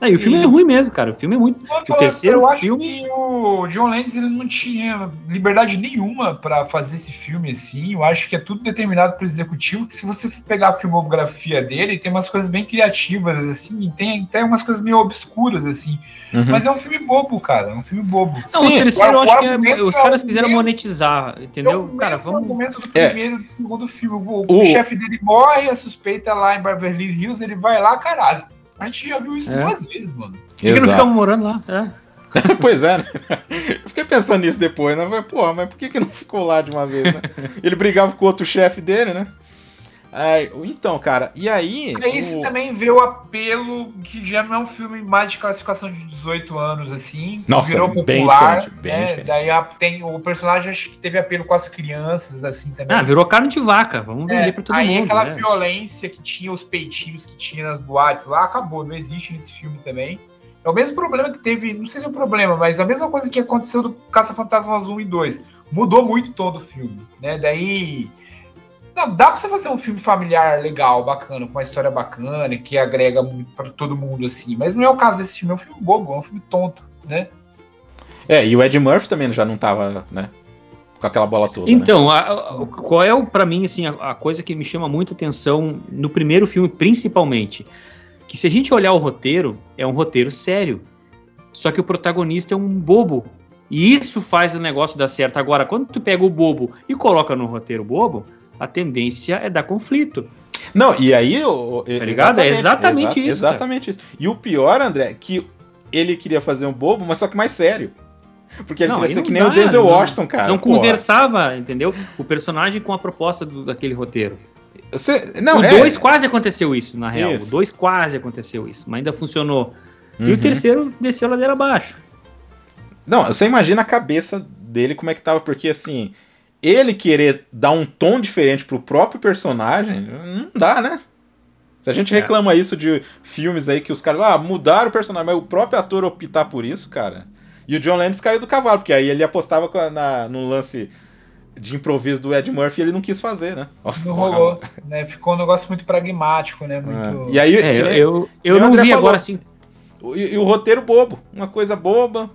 Ah, e o filme é ruim mesmo, cara. O filme é muito. Vou O terceiro eu acho filme- que o John Landis ele não tinha liberdade nenhuma pra fazer esse filme assim. Eu acho que é tudo determinado pelo executivo. Que se você for pegar a filmografia dele, tem umas coisas bem criativas assim, e tem até umas coisas meio obscuras assim. Uhum. Mas é um filme bobo, cara. É um filme bobo. Não, Sim, o terceiro eu acho que é- os é caras quiseram mesmo- monetizar, É entendeu? o Cara, mesmo vamos. argumento do É. primeiro e do segundo filme. O, O- o chefe dele morre, a suspeita lá em Beverly Hills, ele vai lá, caralho. A gente já viu isso É. duas vezes, mano. Por que, que não ficamos morando lá? É. pois é, né? Eu fiquei pensando nisso depois, né? Pô, mas por que, que não ficou lá de uma vez, né? Ele brigava com o outro chefe dele, né? Ai, então, cara, e aí. Aí você o- também vê o apelo que já não é um filme mais de classificação de 18 anos, assim. Nossa, virou bem popular. diferente, bem né? diferente. Daí a- tem o personagem acho que teve apelo com as crianças, assim, também. Ah, virou carne de vaca. Vamos É, vender pra todo aí mundo. aquela né? violência que tinha, os peitinhos que tinha nas boates lá, acabou, não existe nesse filme também. É o mesmo problema que teve, não sei se é um problema, mas a mesma coisa que aconteceu do Caça-Fantasmas 1 e 2. Mudou muito todo o filme, né? Daí. Não, dá pra você fazer um filme familiar legal, bacana, com uma história bacana, que agrega muito pra todo mundo, assim. Mas não é o caso desse filme, é um filme bobo, é um filme tonto, né? É, e o Ed Murphy também já não tava, né? Com aquela bola toda. né? Então, a- a- o- qual é, o- pra mim, assim, a, a coisa que me chama muita atenção no primeiro filme, principalmente? Que se a gente olhar o roteiro, é um roteiro sério. Só que o protagonista é um bobo. E isso faz o negócio dar certo. Agora, quando tu pega o bobo e coloca no roteiro bobo, a tendência é dar conflito. Não, e aí. o- o- Tá ligado? É exatamente isso, cara. Exatamente isso. E o pior, André, que ele queria fazer um bobo, mas só que mais sério. Porque ele Não, queria ser que nem o dá, Denzel não- Washington, cara. Não Porra. conversava, entendeu? O personagem com a proposta do- daquele roteiro. Você- não, o é- 2 quase aconteceu isso, na real. Isso. O 2 quase aconteceu isso, mas ainda funcionou. E Uhum. o terceiro desceu ladeira abaixo. Não, você imagina a cabeça dele como é que tava, porque assim, ele querer dar um tom diferente pro próprio personagem, não dá, né? Se a gente É. reclama isso de filmes aí que os caras, ah, mudaram o personagem, mas o próprio ator optar por isso, cara. E o John Landis caiu do cavalo, porque aí ele apostava na, no lance de improviso do Ed Murphy e ele não quis fazer, né? Não rolou, né? Ficou um negócio muito pragmático, né? Muito... É. E aí, É, eu, eu, eu não vi falou. agora assim. E, e o roteiro bobo, uma coisa boba,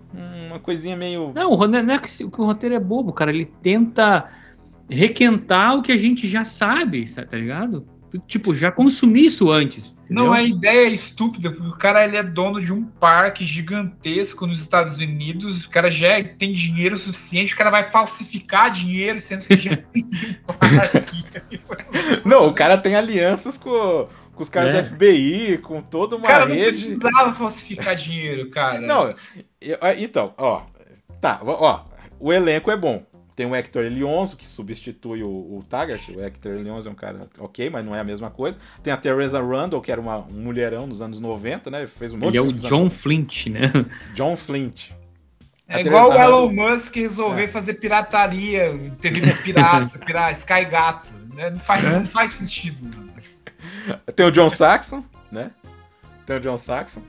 uma coisinha meio. Não, o não é que o roteiro é bobo, cara. Ele tenta requentar o que a gente já sabe, sa- tá ligado? Tipo, já consumi isso antes. Não, entendeu? a ideia é estúpida, porque o cara ele é dono de um parque gigantesco nos Estados Unidos, o cara já tem dinheiro suficiente, o cara vai falsificar dinheiro, sendo que já tem um parque. Não, o cara tem alianças com, com os caras É. do FBI, com toda O uma cara não rede. precisava falsificar dinheiro, cara. Não, eu- ah, então, ó. Tá, ó. O elenco é bom. Tem o Hector Elionzo, que substitui o, o Taggart. O Hector Elionzo é um cara ok, mas não é a mesma coisa. Tem a Teresa Randall, que era uma, um mulherão nos anos 90, né? Fez um monte Ele é o John antigos. Flint, né? John Flint. É A igual o Teresa Elon Randall- Musk resolver fazer pirataria, TV pirata, pirata, Sky Gato. né? Não, faz, não faz sentido. Tem o John Saxon, né? Tem o John Saxon.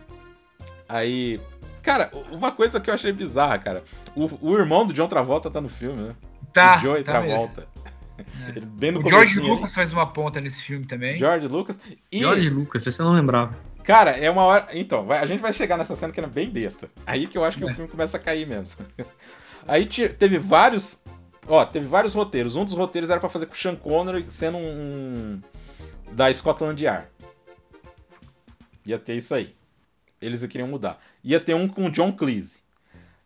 Aí. Cara, uma coisa que eu achei bizarra, cara. O, o irmão do John Travolta tá no filme, né? Tá, o Joey tá Travolta. No O George ali. Lucas faz uma ponta nesse filme também. George Lucas. E, George Lucas, esse eu não lembrava. cara, é uma hora. Então, vai- a gente vai chegar nessa cena que era bem besta. Aí que eu acho que o filme começa a cair mesmo. Aí teve vários. Ó, teve vários roteiros. Um dos roteiros era pra fazer com o Sean Connery sendo um. Da Scotland Yard. Ia ter isso aí. Eles queriam mudar. Ia ter um com o John Cleese.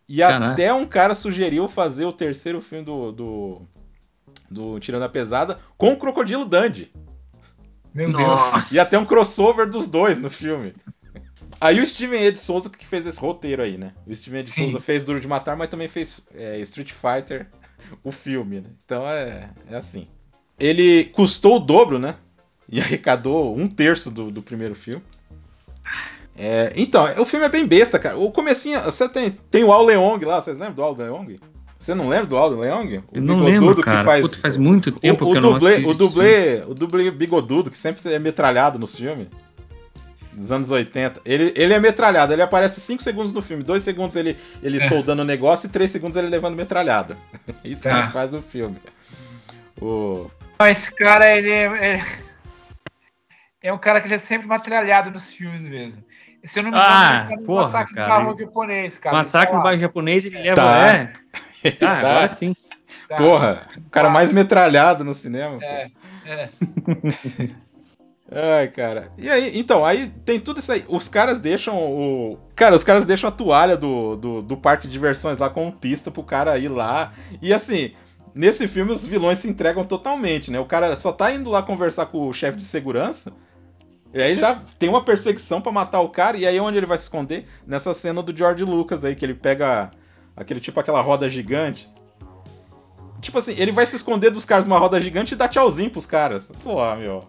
E Caraca. até um cara sugeriu fazer o terceiro filme do. do, do Tirando a Pesada com o Crocodilo Dundee. Meu Nossa. Ia ter um crossover dos dois no filme. Aí o Steven E. de Souza que fez esse roteiro aí, né? O Steven E. Sim. Souza fez Duro de Matar, mas também fez é, Street Fighter, o filme, né? Então é, é assim. Ele custou o dobro, né? E arrecadou um terço do, do primeiro filme. É, então, o filme é bem besta, cara. O comecinho, você tem, tem o Al Leong lá, vocês lembram do Al Leong? Você não lembra do Al Leong? O Eu não bigodudo lembro, cara. Puta, faz muito tempo o, que o eu não dublê, assisto o dublê, o dublê bigodudo, que sempre é metralhado nos filmes. Dos anos 80. Ele, ele é metralhado, ele aparece 5 segundos no filme, 2 segundos ele, ele É. soldando o negócio e 3 segundos ele levando metralhada. Isso que Tá. ele faz no filme. O... Não, Esse cara, ele é, é. um cara que ele é sempre matralhado nos filmes mesmo. Se eu não me engano, Ah, ele tá no porra, massacre cara. do carro japonês, cara. Massacre no tá bairro japonês, ele leva. Tá. É. Ah, Tá. agora sim. Tá. Porra, o cara mais metralhado no cinema. É, é. Ai, cara. E aí, então, aí tem tudo isso aí. Os caras deixam o. Cara, os caras deixam a toalha do, do, do parque de diversões lá como pista pro cara ir lá. E assim, nesse filme os vilões se entregam totalmente, né? O cara só tá indo lá conversar com o chefe de segurança. E aí já tem uma perseguição pra matar o cara. E aí onde ele vai se esconder? Nessa cena do George Lucas aí, que ele pega aquele tipo aquela roda gigante. Tipo assim, ele vai se esconder dos caras numa roda gigante e dá tchauzinho pros caras. Porra, meu.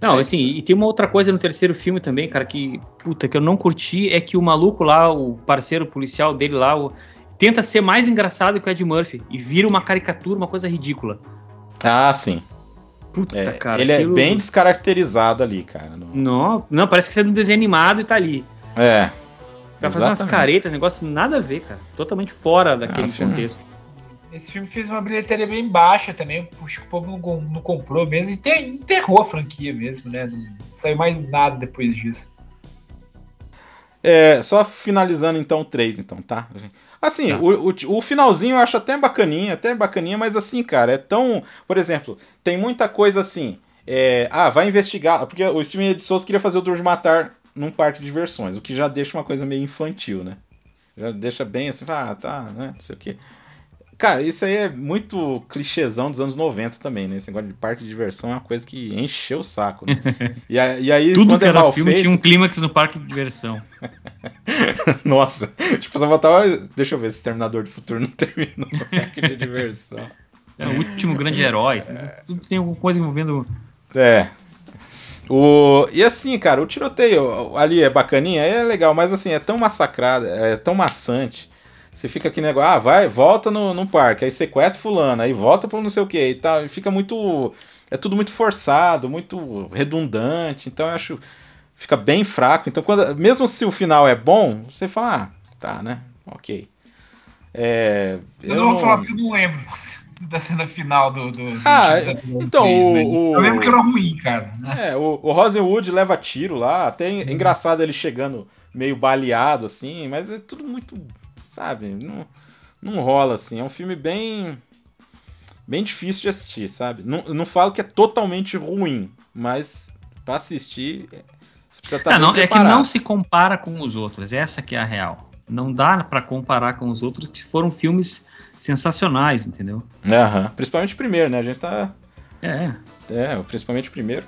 Não, assim, e tem uma outra coisa no terceiro filme também, cara, que, puta, que eu não curti, é que o maluco lá, o parceiro policial dele lá, o- tenta ser mais engraçado que o Ed Murphy e vira uma caricatura, uma coisa ridícula. Ah, sim. Puta, É, cara. ele aquilo- é bem descaracterizado ali, cara. no- Não, não, parece que você é um desenho animado e tá ali. É. Vai fazer umas caretas, negócio nada a ver, cara. Totalmente fora daquele Ah, filme. contexto. Esse filme fez uma bilheteria bem baixa também. Acho que o povo não, não comprou mesmo. E tem- enterrou a franquia mesmo, né? Não saiu mais nada depois disso. É, só finalizando então o 3, então, tá? Assim, Tá. O, o, o finalzinho eu acho até bacaninha, até bacaninha, mas assim, cara, é tão. Por exemplo, tem muita coisa assim. é, ah, vai investigar. Porque o Steven de Souza queria fazer o Duro de Matar num parque de diversões, o que já deixa uma coisa meio infantil, né? Já deixa bem assim, ah, tá, né? Não sei o quê. Cara, isso aí é muito clichêzão dos anos 90 também, né? Esse negócio de parque de diversão é uma coisa que encheu o saco. Né? E, a- e aí, Tudo quando que é era filme feito... tinha um clímax no parque de diversão. Nossa, tipo, só faltava... Deixa eu ver se o Terminador do Futuro não terminou no parque de diversão. É o último grande herói. Tudo tem alguma coisa envolvendo. É. O... E assim, cara, o tiroteio ali é bacaninha, é legal, mas assim, é tão massacrado, é tão maçante. Você fica aqui negócio, ah, vai, volta no, no parque, aí sequestra fulano, aí volta pro não sei o que e tal. E fica muito. É tudo muito forçado, muito redundante. Então eu acho. Fica bem fraco. Então, quando, mesmo se o final é bom, você fala, ah, tá, né? Ok. É, Eu, não vou falar porque eu não lembro da cena final do. do, do Ah, do então, três, o- né? o- Eu lembro que era ruim, cara. né? É, o, o Rosenwood leva tiro lá, até é engraçado ele chegando meio baleado, assim, mas é tudo muito, sabe, não, não rola, assim, é um filme bem, bem difícil de assistir, sabe, não, não falo que é totalmente ruim, mas pra assistir, é, você precisa estar Ah, bem não, é que não se compara com os outros. Essa que é a real. Não dá pra comparar com os outros que foram filmes sensacionais, entendeu? Aham, principalmente o primeiro, né, a gente tá... É. É, principalmente o primeiro.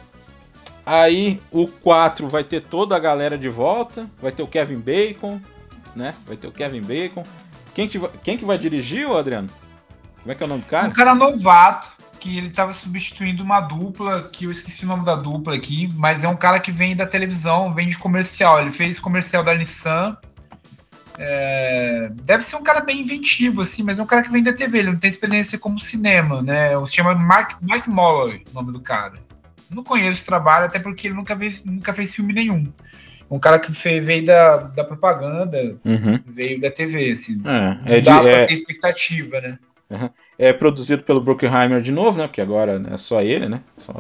Aí o 4 vai ter toda a galera de volta. Vai ter o Kevin Bacon, né? Vai ter o Kevin Bacon. Quem que, vai- quem que vai dirigir, ô Adriano? Como é que é o nome do cara? Um cara novato, que ele tava substituindo uma dupla, que eu esqueci o nome da dupla aqui, mas é um cara que vem da televisão, vem de comercial. Ele fez comercial da Nissan. É, deve ser um cara bem inventivo, assim, mas é um cara que vem da TV, ele não tem experiência como cinema, né? Se chama Mark, Mike Molloy, o nome do cara. Não conheço o trabalho, até porque ele nunca fez, nunca fez filme nenhum. Um cara que veio da, da propaganda, Uhum. veio da TV, assim. É, é, de- Dá pra é- ter expectativa, né? é produzido pelo Bruckheimer de novo, né? Porque agora é só ele, né? Só...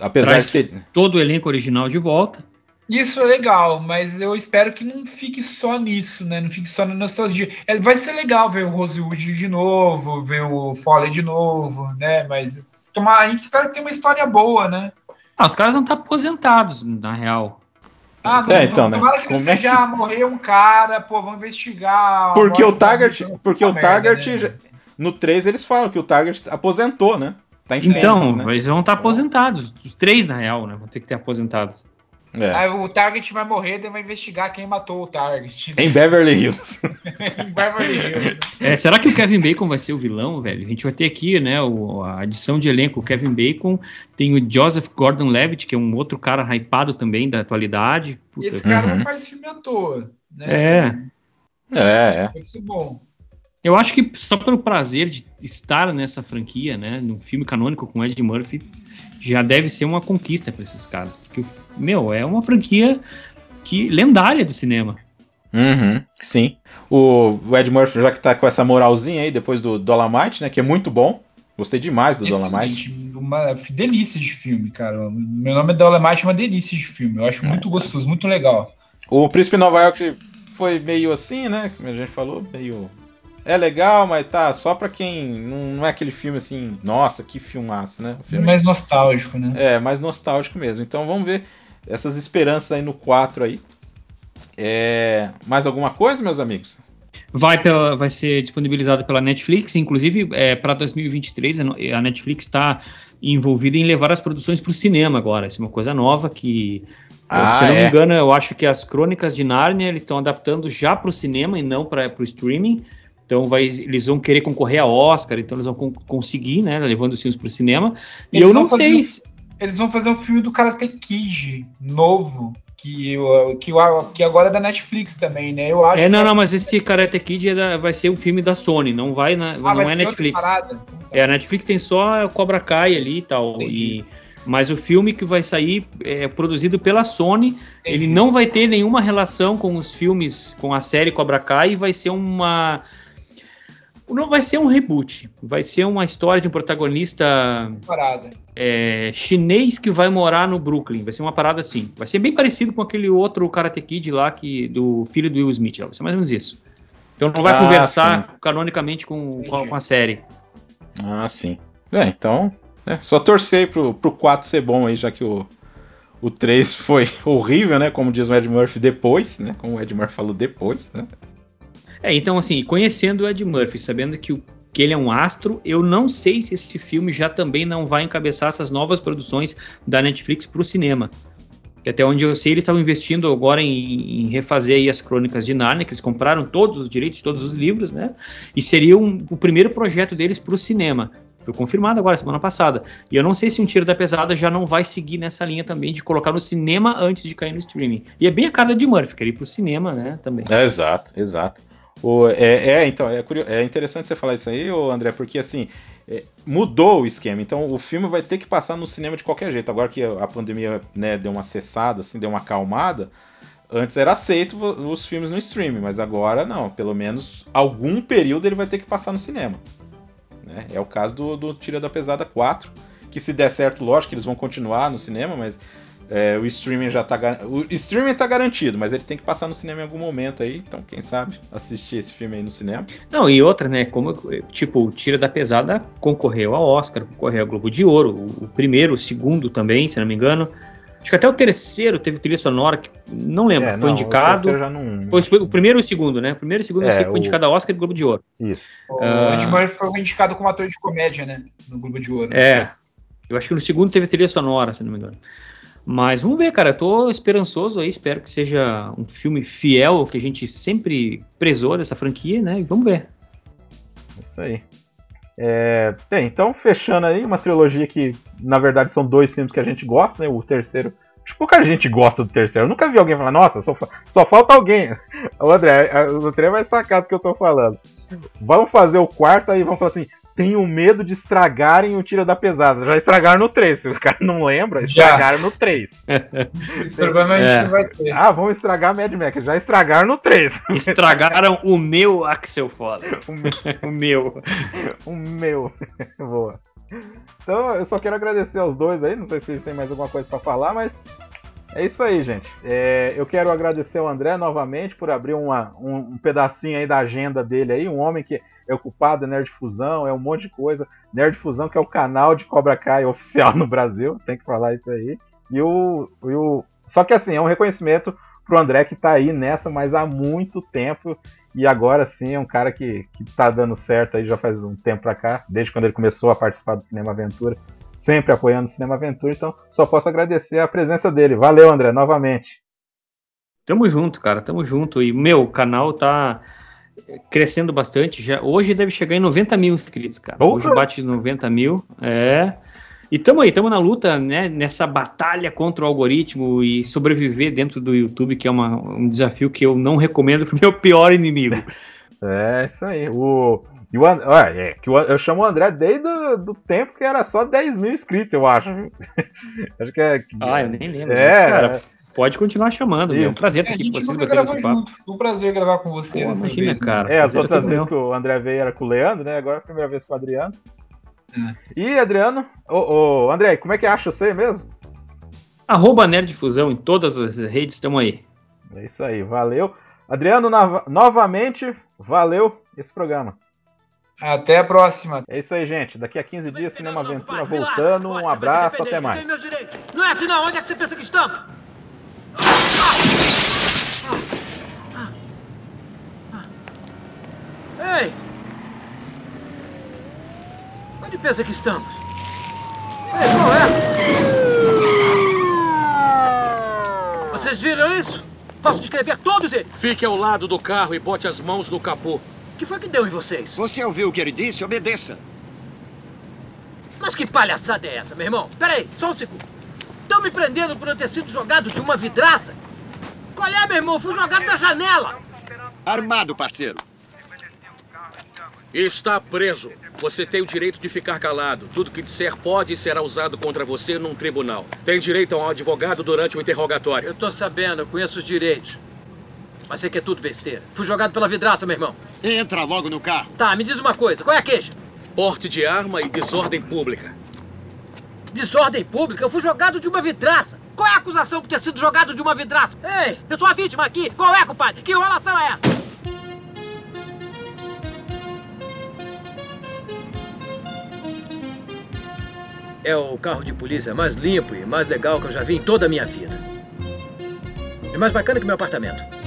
Apesar Traz de ter. todo o elenco original de volta. Isso é legal, mas eu espero que não fique só nisso, né? Não fique só na nostalgia. É, vai ser legal ver o Rosewood de novo, ver o Foley de novo, né? Mas tomar, a gente espera que tenha uma história boa, né? Ah, os caras não estão aposentados, na real. Ah, É, então, né? tomara que não Como é seja morrer um cara, pô, vamos investigar. Porque o Taggart. Porque o Taggart. né? já- No 3 eles falam que o Taggart aposentou, né? Tá em Então, férias, né? eles vão estar aposentados. Os três, na real, né? Vão ter que ter aposentados. É. Aí o Target vai morrer, daí vai investigar quem matou o Target. Em Beverly Hills. em Beverly Hills. É, será que o Kevin Bacon vai ser o vilão, velho? A gente vai ter aqui, né, o- a adição de elenco. O Kevin Bacon, tem o Joseph Gordon-Levitt, que é um outro cara hypado também da atualidade. Puta, Esse cara Uhum. não faz filme à toa, né? É. É, é. Pode ser bom. Eu acho que só pelo prazer de estar nessa franquia, né, num filme canônico com Ed Murphy, já deve ser uma conquista para esses caras, porque meu, é uma franquia que lendária do cinema. Uhum, sim. O, Ed Murphy, já que tá com essa moralzinha aí, depois do Dolomite, né? Que é muito bom. Gostei demais do Dolomite. Uma delícia de filme, cara. Meu nome é Dolomite, é uma delícia de filme. Eu acho muito gostoso, muito legal. O Príncipe Nova York foi meio assim, né? Como a gente falou, meio. É legal, mas tá só pra quem. Não, é aquele filme assim, nossa, que filmaço, né? Filme Mais nostálgico, né? É, mais nostálgico mesmo. Então vamos ver essas esperanças aí no 4 aí. É... Mais alguma coisa, meus amigos? Vai, pela, vai ser disponibilizado pela Netflix, inclusive é, para 2023 a Netflix está envolvida em levar as produções para o cinema agora. Isso é uma coisa nova que, Ah, se eu não é? me engano, eu acho que as Crônicas de Nárnia eles estão adaptando já para o cinema e não para o streaming. Então vai, eles vão querer concorrer a Oscar, então eles vão con- conseguir, né, levando os filmes para o cinema. E Eles eu não sei. se- Eles vão fazer um filme do Karate Kid novo, que, que, que agora é da Netflix também, né? Eu acho É, não, que não, mas esse Karate Kid é da- vai ser um filme da Sony, não vai na, Ah, não vai é Netflix. Então tá. É, a Netflix tem só Cobra Kai ali e tal. Entendi. E, mas o filme que vai sair é produzido pela Sony. Entendi. Ele não vai ter nenhuma relação com os filmes, com a série Cobra Kai, e vai ser uma. Não vai ser um reboot. Vai ser uma história de um protagonista Parada. é, chinês que vai morar no Brooklyn. Vai ser uma parada assim. Vai ser bem parecido com aquele outro Karate Kid lá que, do filho do Will Smith. Vai ser mais ou menos isso. Então não vai Ah, conversar canonicamente com, com, a, Entendi. com a série. Ah, sim. É, então. é, só torcer pro, pro 4 ser bom aí, já que o, o 3 foi horrível, né? Como diz o Ed Murphy depois, né? Como o Ed Murphy falou depois, né? É, então assim, conhecendo o Ed Murphy, sabendo que o que ele é um astro. Eu não sei se esse filme já também não vai encabeçar essas novas produções da Netflix para o cinema. Que até onde eu sei, eles estavam investindo agora em, em, refazer as crônicas de Narnia, que eles compraram todos os direitos, todos os livros, né? E seria um, o primeiro projeto deles para o cinema. Foi confirmado agora, semana passada. E eu não sei se um Tiro da Pesada já não vai seguir nessa linha também de colocar no cinema antes de cair no streaming. E é bem a cara de Murphy, querer ir pro cinema, né, também. É, exato, exato. O, é, é, então, é, curioso, é interessante você falar isso aí, André, porque assim, é, mudou o esquema. Então o filme vai ter que passar no cinema de qualquer jeito. Agora que a pandemia né, deu uma cessada, assim, deu uma acalmada, antes era aceito os filmes no streaming, mas agora não. Pelo menos algum período ele vai ter que passar no cinema. Né? É o caso do, do Tira da Pesada 4, que se der certo, lógico que eles vão continuar no cinema, mas é, o streaming já tá o streaming tá garantido, mas ele tem que passar no cinema em algum momento aí, então quem sabe assistir esse filme aí no cinema. Não, e outra, né, como tipo, o Tira da Pesada concorreu ao Oscar, concorreu ao Globo de Ouro, o, o primeiro, o segundo também, se não me engano. Acho que até o terceiro teve trilha sonora, que não lembro, é, foi não, indicado. O, não... foi o primeiro e o segundo, né? O primeiro e o segundo é, foi indicado ao Oscar e Globo de Ouro. Isso. O uh... Ed Murphy foi indicado como ator de comédia, né? No Globo de Ouro. É. Eu acho que no segundo teve trilha sonora, se não me engano. Mas vamos ver, cara. Eu tô esperançoso aí, espero que seja um filme fiel ao que a gente sempre prezou dessa franquia, né? E vamos ver. Isso aí. É, bem, então fechando aí uma trilogia que na verdade são dois filmes que a gente gosta, né? O terceiro. Acho que pouca gente gosta do terceiro. Eu nunca vi alguém falar, nossa, só, só falta alguém. O André, o André vai sacar do que eu tô falando. Vamos fazer o quarto aí, vamos falar assim: tenho medo de estragarem o Tira da Pesada. Já estragaram no 3. Se o cara não lembra, estragaram Já. no 3. Esse problema a gente é. não vai ter. Ah, vão estragar Mad Max. Já estragaram no 3. Estragaram o meu Axel Foda. o meu. o meu. Boa. Então, eu só quero agradecer aos dois aí. Não sei se eles têm mais alguma coisa para falar, mas é isso aí, gente. É, eu quero agradecer ao André novamente por abrir uma, um, um, pedacinho aí da agenda dele aí. Um homem que é ocupado, Nerd Fusão, é um monte de coisa. Nerd Fusão, que é o canal de Cobra Kai oficial no Brasil, tem que falar isso aí. E o, e o. Só que assim, é um reconhecimento pro André que tá aí nessa, mas há muito tempo. E agora sim é um cara que, que tá dando certo aí já faz um tempo pra cá, desde quando ele começou a participar do Cinema Aventura, sempre apoiando o Cinema Aventura, então só posso agradecer a presença dele. Valeu, André, novamente. Tamo junto, cara, tamo junto. E, meu, o canal tá crescendo bastante. Já, hoje deve chegar em 90 mil inscritos, cara. Hoje bate 90 mil. É. E tamo aí, tamo na luta, né? Nessa batalha contra o algoritmo e sobreviver dentro do YouTube, que é uma, um desafio que eu não recomendo pro meu pior inimigo. É, isso aí. O, e o, é, que o, eu chamo o André desde o do tempo que era só 10 mil inscritos, eu acho. acho que é. Ah, eu nem lembro. É, mas, cara, Pode continuar chamando, meu. É um prazer estar aqui com vocês batendo esse papo. Foi um prazer gravar com você. Pô, imagina, vez, cara. É, as outras vezes que o André veio era com o Leandro, né? Agora é a primeira vez com o Adriano. É. E, Adriano, ô, ô, André, como é que acha você mesmo? Arroba Nerdfusão em todas as redes, estamos aí. É isso aí, valeu. Adriano, no novamente, valeu esse programa. Até a próxima. É isso aí, gente. Daqui a 15 dias, Cinema Aventura voltando. Um abraço, até mais. Não é assim não, onde é que você pensa que estamos? Ei! Onde pensa que estamos? Ei, qual é? Vocês viram isso? Posso descrever todos eles. Fique ao lado do carro e bote as mãos no capô. O que foi que deu em vocês? Você ouviu o que ele disse? Obedeça. Mas que palhaçada é essa, meu irmão? Peraí, só um segundo. Estão me prendendo por eu ter sido jogado de uma vidraça? Qual é, meu irmão? Fui jogado da janela. Armado, parceiro. Está preso. Você tem o direito de ficar calado. Tudo que disser pode e será usado contra você num tribunal. Tem direito a um advogado durante o interrogatório. Eu tô sabendo, eu conheço os direitos. Mas sei que é tudo besteira. Fui jogado pela vidraça, meu irmão. Entra logo no carro. Tá, me diz uma coisa. Qual é a queixa? Porte de arma e desordem pública. Desordem pública? Eu fui jogado de uma vidraça. Qual é a acusação por ter sido jogado de uma vidraça? Ei, eu sou a vítima aqui. Qual é, compadre? Que enrolação é essa? É o carro de polícia mais limpo e mais legal que eu já vi em toda a minha vida. É mais bacana que meu apartamento.